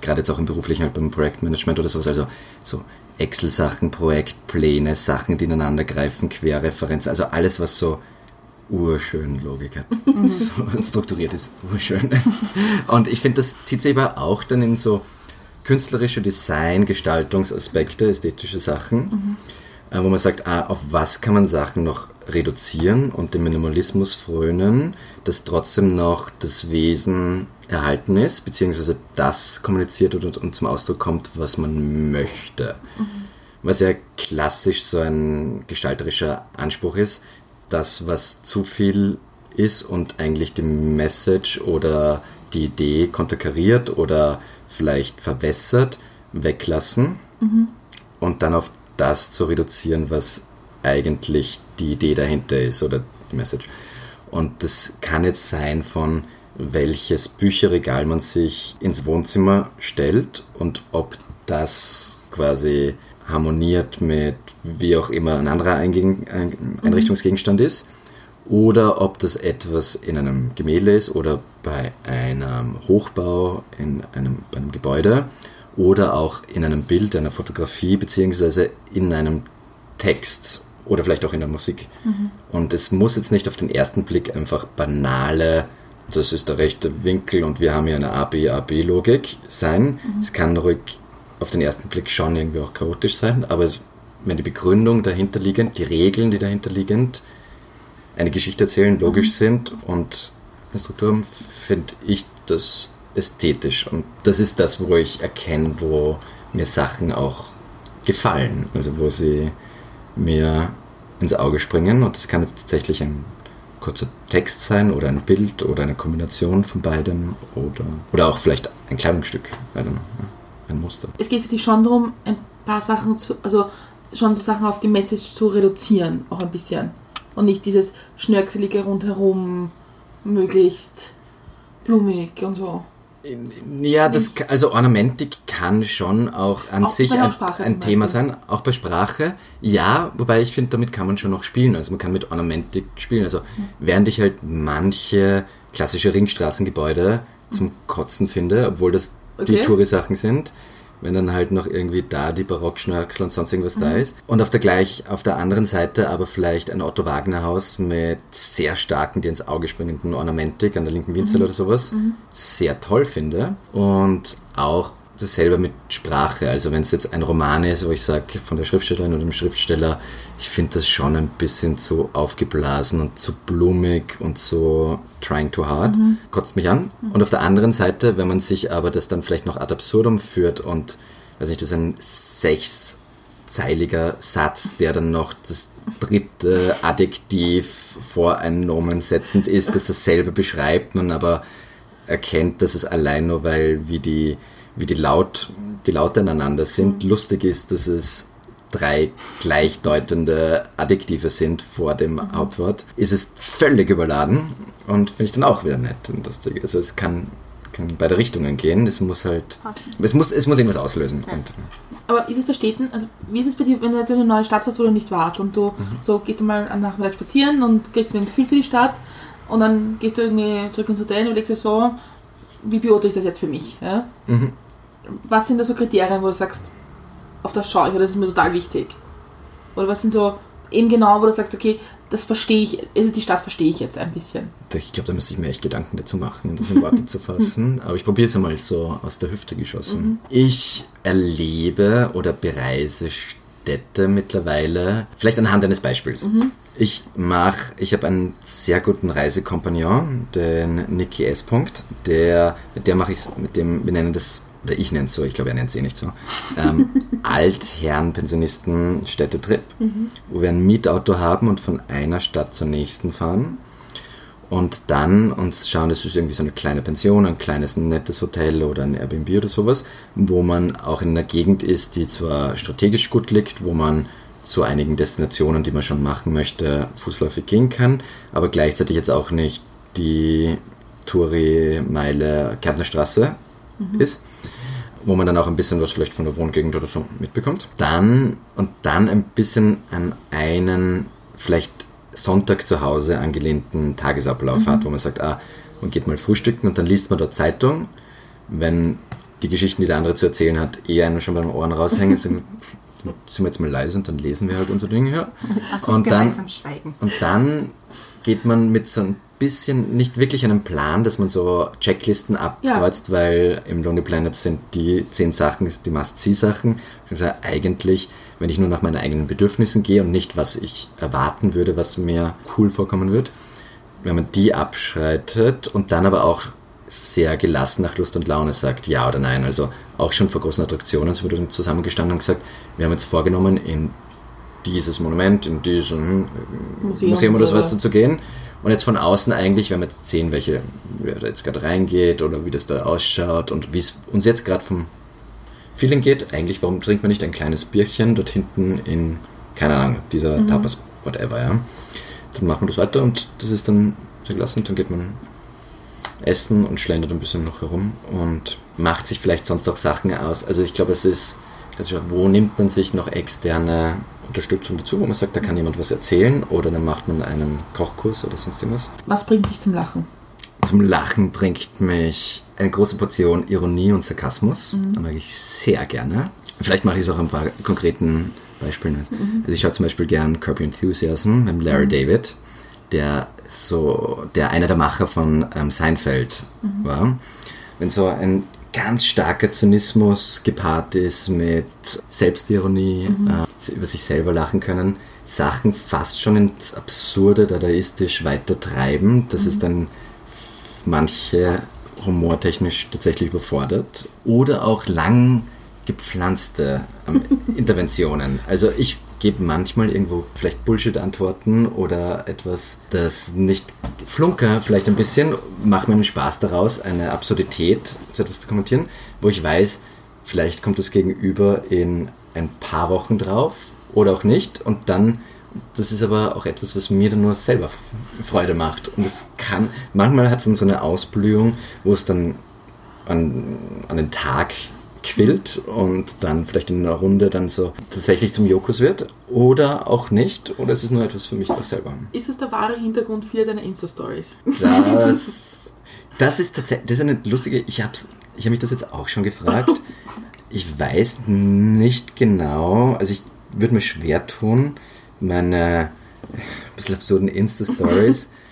gerade jetzt auch im beruflichen, halt beim Projektmanagement oder sowas, also so Excel-Sachen, Projektpläne, Sachen, die ineinander greifen, Querreferenzen, also alles, was so urschön Logik hat, so strukturiert ist, urschön. Und ich finde, das zieht sich aber auch dann in so künstlerische Design, Gestaltungsaspekte, ästhetische Sachen, äh, wo man sagt, ah, auf was kann man Sachen noch reduzieren und dem Minimalismus frönen, dass trotzdem noch das Wesen erhalten ist, beziehungsweise das kommuniziert und, und zum Ausdruck kommt, was man möchte. Was ja klassisch so ein gestalterischer Anspruch ist, das, was zu viel ist und eigentlich die Message oder die Idee konterkariert oder vielleicht verwässert, weglassen und dann auf das zu reduzieren, was eigentlich die Idee dahinter ist oder die Message. Und das kann jetzt sein von welches Bücherregal man sich ins Wohnzimmer stellt und ob das quasi harmoniert mit wie auch immer ein anderer ein Einrichtungsgegenstand ist oder ob das etwas in einem Gemälde ist oder bei einem Hochbau in einem, bei einem Gebäude oder auch in einem Bild, einer Fotografie beziehungsweise in einem Text oder vielleicht auch in der Musik. Und es muss jetzt nicht auf den ersten Blick einfach banale, das ist der rechte Winkel und wir haben hier eine AB-AB-Logik sein. Es kann ruhig auf den ersten Blick schon irgendwie auch chaotisch sein, aber es, wenn die Begründung dahinterliegend, die Regeln, die dahinterliegend eine Geschichte erzählen, logisch sind und eine Struktur haben, finde ich das ästhetisch. Und das ist das, wo ich erkenne, wo mir Sachen auch gefallen. Also wo sie mir ins Auge springen. Und das kann jetzt tatsächlich ein kurzer Text sein oder ein Bild oder eine Kombination von beidem oder, oder auch vielleicht ein Kleidungsstück, ein Muster. Es geht für dich schon darum, ein paar Sachen zu, also schon so Sachen auf die Message zu reduzieren, auch ein bisschen. Und nicht dieses Schnörkelige rundherum, möglichst blumig und so. Ja, das, also Ornamentik kann schon auch an Auch sich ein, ein Thema sein, auch bei Sprache. Ja, wobei ich finde, damit kann man schon noch spielen. Also man kann mit Ornamentik spielen. Also während ich halt manche klassische Ringstraßengebäude zum Kotzen finde, obwohl das die Okay. Touri-Sachen sind, wenn dann halt noch irgendwie da die Barockschnörkel und sonst irgendwas da ist. Und auf der gleich, auf der anderen Seite aber vielleicht ein Otto Wagner Haus mit sehr starken, dir ins Auge springenden Ornamentik an der linken Winzel oder sowas sehr toll finde. Und auch dasselbe mit Sprache. Also wenn es jetzt ein Roman ist, wo ich sage, von der Schriftstellerin oder dem Schriftsteller, ich finde das schon ein bisschen zu aufgeblasen und zu blumig und so trying too hard. Kotzt mich an. Und auf der anderen Seite, wenn man sich aber das dann vielleicht noch ad absurdum führt und, weiß nicht, das ist ein sechszeiliger Satz, der dann noch das dritte Adjektiv vor einen Nomen setzend ist, das dasselbe beschreibt, man aber erkennt, dass es allein nur, weil wie die, wie die, Laut, die Laute aneinander sind, lustig ist, dass es drei gleichdeutende Adjektive sind vor dem Hauptwort, ist es völlig überladen und finde ich dann auch wieder nett und lustig. Also es kann, kann in beide Richtungen gehen. Es muss halt, Passen. es muss, es muss irgendwas auslösen. Und, Aber ist es bei Städten, also wie ist es bei dir, wenn du jetzt in eine neue Stadt fährst, wo du nicht warst und du so gehst du mal am Nachmittag spazieren und kriegst ein Gefühl für die Stadt und dann gehst du irgendwie zurück ins Hotel und überlegst dir so, wie beurteile ich das jetzt für mich? Ja? Mhm. Was sind da so Kriterien, wo du sagst, auf das schaue ich oder das ist mir total wichtig? Oder was sind so eben genau, wo du sagst, okay, das verstehe ich, also die Stadt verstehe ich jetzt ein bisschen. Ich glaube, da müsste ich mir echt Gedanken dazu machen, um das in Worte zu fassen. Aber ich probiere es einmal so aus der Hüfte geschossen. Ich erlebe oder bereise Städte mittlerweile, vielleicht anhand eines Beispiels. Ich mache, ich habe einen sehr guten Reisekompagnon, den Niki S. Punkt, der, mit der mache ich mit dem, wir nennen das, oder ich nenne es so, ich glaube, er nennt es eh nicht so, ähm, Altherren-Pensionisten Städtetrip, wo wir ein Mietauto haben und von einer Stadt zur nächsten fahren. Und dann uns schauen, das ist irgendwie so eine kleine Pension, ein kleines nettes Hotel oder ein Airbnb oder sowas, wo man auch in einer Gegend ist, die zwar strategisch gut liegt, wo man zu einigen Destinationen, die man schon machen möchte, fußläufig gehen kann, aber gleichzeitig jetzt auch nicht die Touri-Meile Kärntnerstraße ist, wo man dann auch ein bisschen was vielleicht von der Wohngegend oder so mitbekommt. Dann und dann ein bisschen an einen vielleicht Sonntag zu Hause angelehnten Tagesablauf hat, wo man sagt, ah, man geht mal frühstücken und dann liest man dort Zeitung. Wenn die Geschichten, die der andere zu erzählen hat, eher einem schon beim Ohren raushängen, sind, sind wir jetzt mal leise und dann lesen wir halt unser Ding hier. Lass uns Und dann, schweigen. und dann geht man mit so ein bisschen, nicht wirklich einem Plan, dass man so Checklisten abkreuzt, weil im Lonely Planet sind die zehn Sachen, die Must-See-Sachen. Also eigentlich, wenn ich nur nach meinen eigenen Bedürfnissen gehe und nicht, was ich erwarten würde, was mir cool vorkommen wird, wenn man die abschreitet und dann aber auch sehr gelassen nach Lust und Laune sagt, ja oder nein. Also auch schon vor großen Attraktionen so wurde zusammengestanden und gesagt, wir haben jetzt vorgenommen, in dieses Monument, in diesem Museum, Museum oder oder- sowas zu gehen. Und jetzt von außen eigentlich, wenn wir jetzt sehen, welche, wer da jetzt gerade reingeht oder wie das da ausschaut und wie es uns jetzt gerade vom Feeling geht, eigentlich, warum trinkt man nicht ein kleines Bierchen dort hinten in, keine Ahnung, dieser Tapas, whatever, ja. Dann machen wir das weiter und das ist dann so gelassen und dann geht man essen und schlendert ein bisschen noch herum und macht sich vielleicht sonst auch Sachen aus. Also ich glaube, es ist, wo nimmt man sich noch externe Unterstützung dazu, wo man sagt, da kann jemand was erzählen oder dann macht man einen Kochkurs oder sonst irgendwas. Was bringt dich zum Lachen? Zum Lachen bringt mich eine große Portion Ironie und Sarkasmus. Das mag ich sehr gerne. Vielleicht mache ich es auch ein paar konkreten Beispielen. Also ich schaue zum Beispiel gern Your Enthusiasm mit Larry David, der so, der einer der Macher von ähm, Seinfeld war. Wenn so ein ganz starker Zynismus gepaart ist mit Selbstironie, äh, über sich selber lachen können, Sachen fast schon ins Absurde, dadaistisch weiter treiben, dass es dann manche humortechnisch tatsächlich überfordert oder auch lang gepflanzte ähm, Interventionen. Also ich gebe manchmal irgendwo vielleicht Bullshit-Antworten oder etwas, das nicht flunker, vielleicht ein bisschen, mache mir einen Spaß daraus, eine Absurdität, so etwas zu kommentieren, wo ich weiß, vielleicht kommt das Gegenüber in ein paar Wochen drauf oder auch nicht und dann das ist aber auch etwas, was mir dann nur selber Freude macht. Und es kann, manchmal hat es dann so eine Ausblühung, wo es dann an, an den Tag quillt und dann vielleicht in einer Runde dann so tatsächlich zum Jokus wird. Oder auch nicht. Oder es ist nur etwas für mich auch selber. Ist es der wahre Hintergrund vieler deiner Insta-Stories? Das, das ist tatsächlich, das ist eine lustige, ich habe ich hab mich das jetzt auch schon gefragt. Ich weiß nicht genau, also ich würde mir schwer tun, meine ein bisschen absurden Insta-Stories,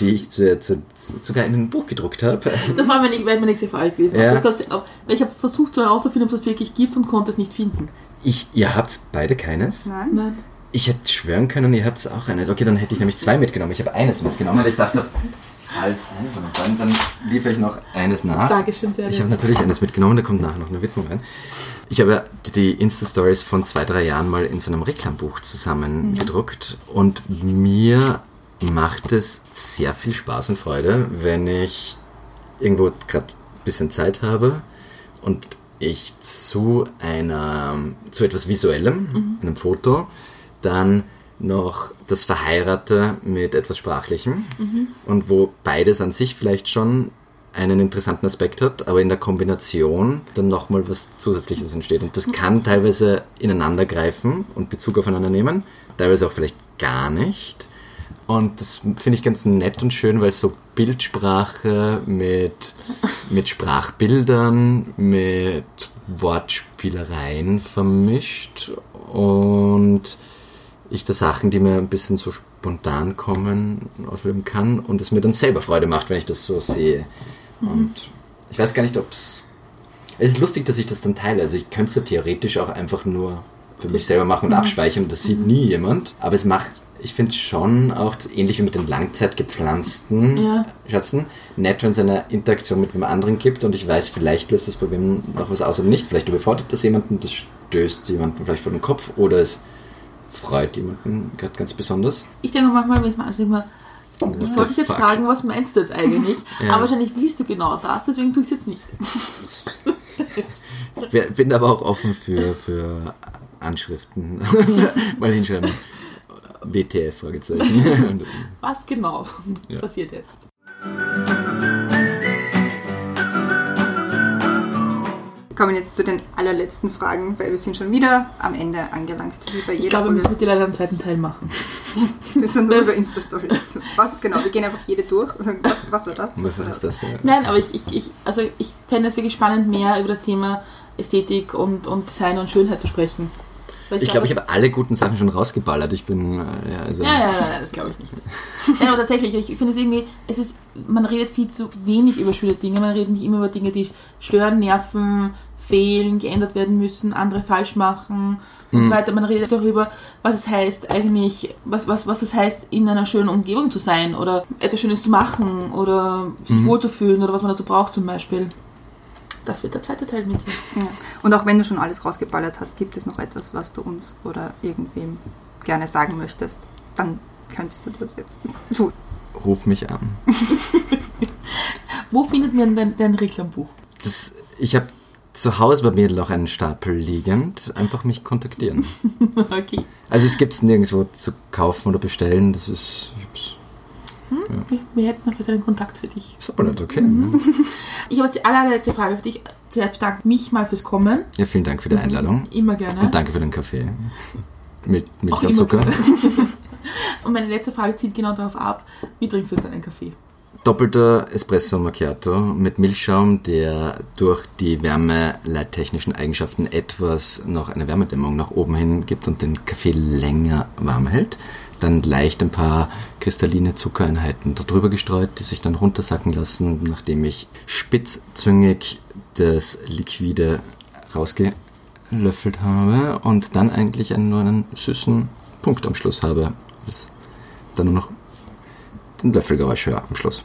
die ich zu, zu, sogar in ein Buch gedruckt habe. Das war mir nicht, wäre mir nicht sehr falsch gewesen. Ja. Das ich habe versucht herauszufinden, ob es das wirklich gibt und konnte es nicht finden. Ich, ihr habt beide keines? Nein? Nein. Ich hätte schwören können, ihr habt auch eines. Okay, dann hätte ich nämlich zwei mitgenommen. Ich habe eines mitgenommen, weil ich dachte, falls, dann, dann liefere ich noch eines nach. Dankeschön sehr. Ich habe natürlich eines mitgenommen, da kommt nachher noch eine Widmung rein. Ich habe die Insta-Stories von zwei, drei Jahren mal in so einem Reklambuch zusammengedruckt und mir macht es sehr viel Spaß und Freude, wenn ich irgendwo gerade ein bisschen Zeit habe und ich zu einer, zu etwas Visuellem, einem Foto, dann noch das Verheirate mit etwas Sprachlichem und wo beides an sich vielleicht schon einen interessanten Aspekt hat, aber in der Kombination dann nochmal was Zusätzliches entsteht. Und das kann teilweise ineinander greifen und Bezug aufeinander nehmen, teilweise auch vielleicht gar nicht. Und das finde ich ganz nett und schön, weil es so Bildsprache mit, mit Sprachbildern, mit Wortspielereien vermischt und ich da Sachen, die mir ein bisschen so spontan kommen, ausleben kann und es mir dann selber Freude macht, wenn ich das so sehe. Und ich weiß gar nicht, ob es. Es ist lustig, dass ich das dann teile. Also ich könnte es ja theoretisch auch einfach nur für mich selber machen und abspeichern und das sieht nie jemand. Aber es macht, ich finde es schon auch ähnlich wie mit den langzeitgepflanzten Ja. Schatzen, nett, wenn es eine Interaktion mit einem anderen gibt und ich weiß, vielleicht löst das bei wem noch was aus oder nicht. Vielleicht überfordert das jemanden, das stößt jemanden vielleicht vor den Kopf oder es freut jemanden gerade ganz besonders. Ich denke manchmal, wenn ich mal ich mal, ich sollte dich jetzt fragen, was meinst du jetzt eigentlich? Ja. Aber wahrscheinlich willst du genau das, deswegen tue ich es jetzt nicht. Ich bin aber auch offen für, für Anschriften. Mal hinschreiben. WTF, Fragezeichen. Was genau Ja. passiert jetzt? Wir kommen jetzt zu den allerletzten Fragen, weil wir sind schon wieder am Ende angelangt, wie bei Ich jeder glaube, wir müssen mit dir leider einen zweiten Teil machen. Dann nur über Insta-Stories. Was genau? Wir gehen einfach jede durch. Was, was war das? was heißt das? Ja. Nein, aber ich, ich, ich, also ich fände es wirklich spannend, mehr über das Thema Ästhetik und, und Design und Schönheit zu sprechen. Weil Ich glaube, ich habe alle guten Sachen schon rausgeballert. Ich bin, äh, ja, also. Ja, ja, ja, das glaube ich nicht. Nein, aber tatsächlich, ich finde es irgendwie, es ist, man redet viel zu wenig über schöne Dinge, man redet nicht immer über Dinge, die stören, nerven, fehlen, geändert werden müssen, andere falsch machen und so weiter. Man redet darüber, was es heißt eigentlich, was, was, was es heißt, in einer schönen Umgebung zu sein oder etwas Schönes zu machen oder sich wohlzufühlen oder was man dazu braucht zum Beispiel. Das wird der zweite Teil mit dir. Ja. Und auch wenn du schon alles rausgeballert hast, gibt es noch etwas, was du uns oder irgendwem gerne sagen möchtest, dann könntest du das jetzt tun. Ruf mich an. Wo findet man dein, dein Reklambuch? Das, ich habe zu Hause bei mir noch einen Stapel liegend. Einfach mich kontaktieren. okay. Also es gibt es nirgendwo zu kaufen oder bestellen. Das ist... Ich hab's, Wir, wir hätten vielleicht einen Kontakt für dich. ist aber nicht okay. Ne? Ich habe jetzt die allerletzte Frage für dich. Zuerst bedanke mich mal fürs Kommen. Ja, vielen Dank für die Einladung. Immer gerne. Und danke für den Kaffee. Mit Milch und Zucker. Und meine letzte Frage zielt genau darauf ab. Wie trinkst du jetzt einen Kaffee? Doppelter Espresso Macchiato mit Milchschaum, der durch die wärmeleittechnischen Eigenschaften etwas noch eine Wärmedämmung nach oben hin gibt und den Kaffee länger warm hält. Dann leicht ein paar kristalline Zuckereinheiten darüber gestreut, die sich dann runtersacken lassen, nachdem ich spitzzüngig das Liquide rausgelöffelt habe und dann eigentlich einen, nur einen süßen Punkt am Schluss habe. Das dann nur noch ein Löffelgeräusch höre am Schluss.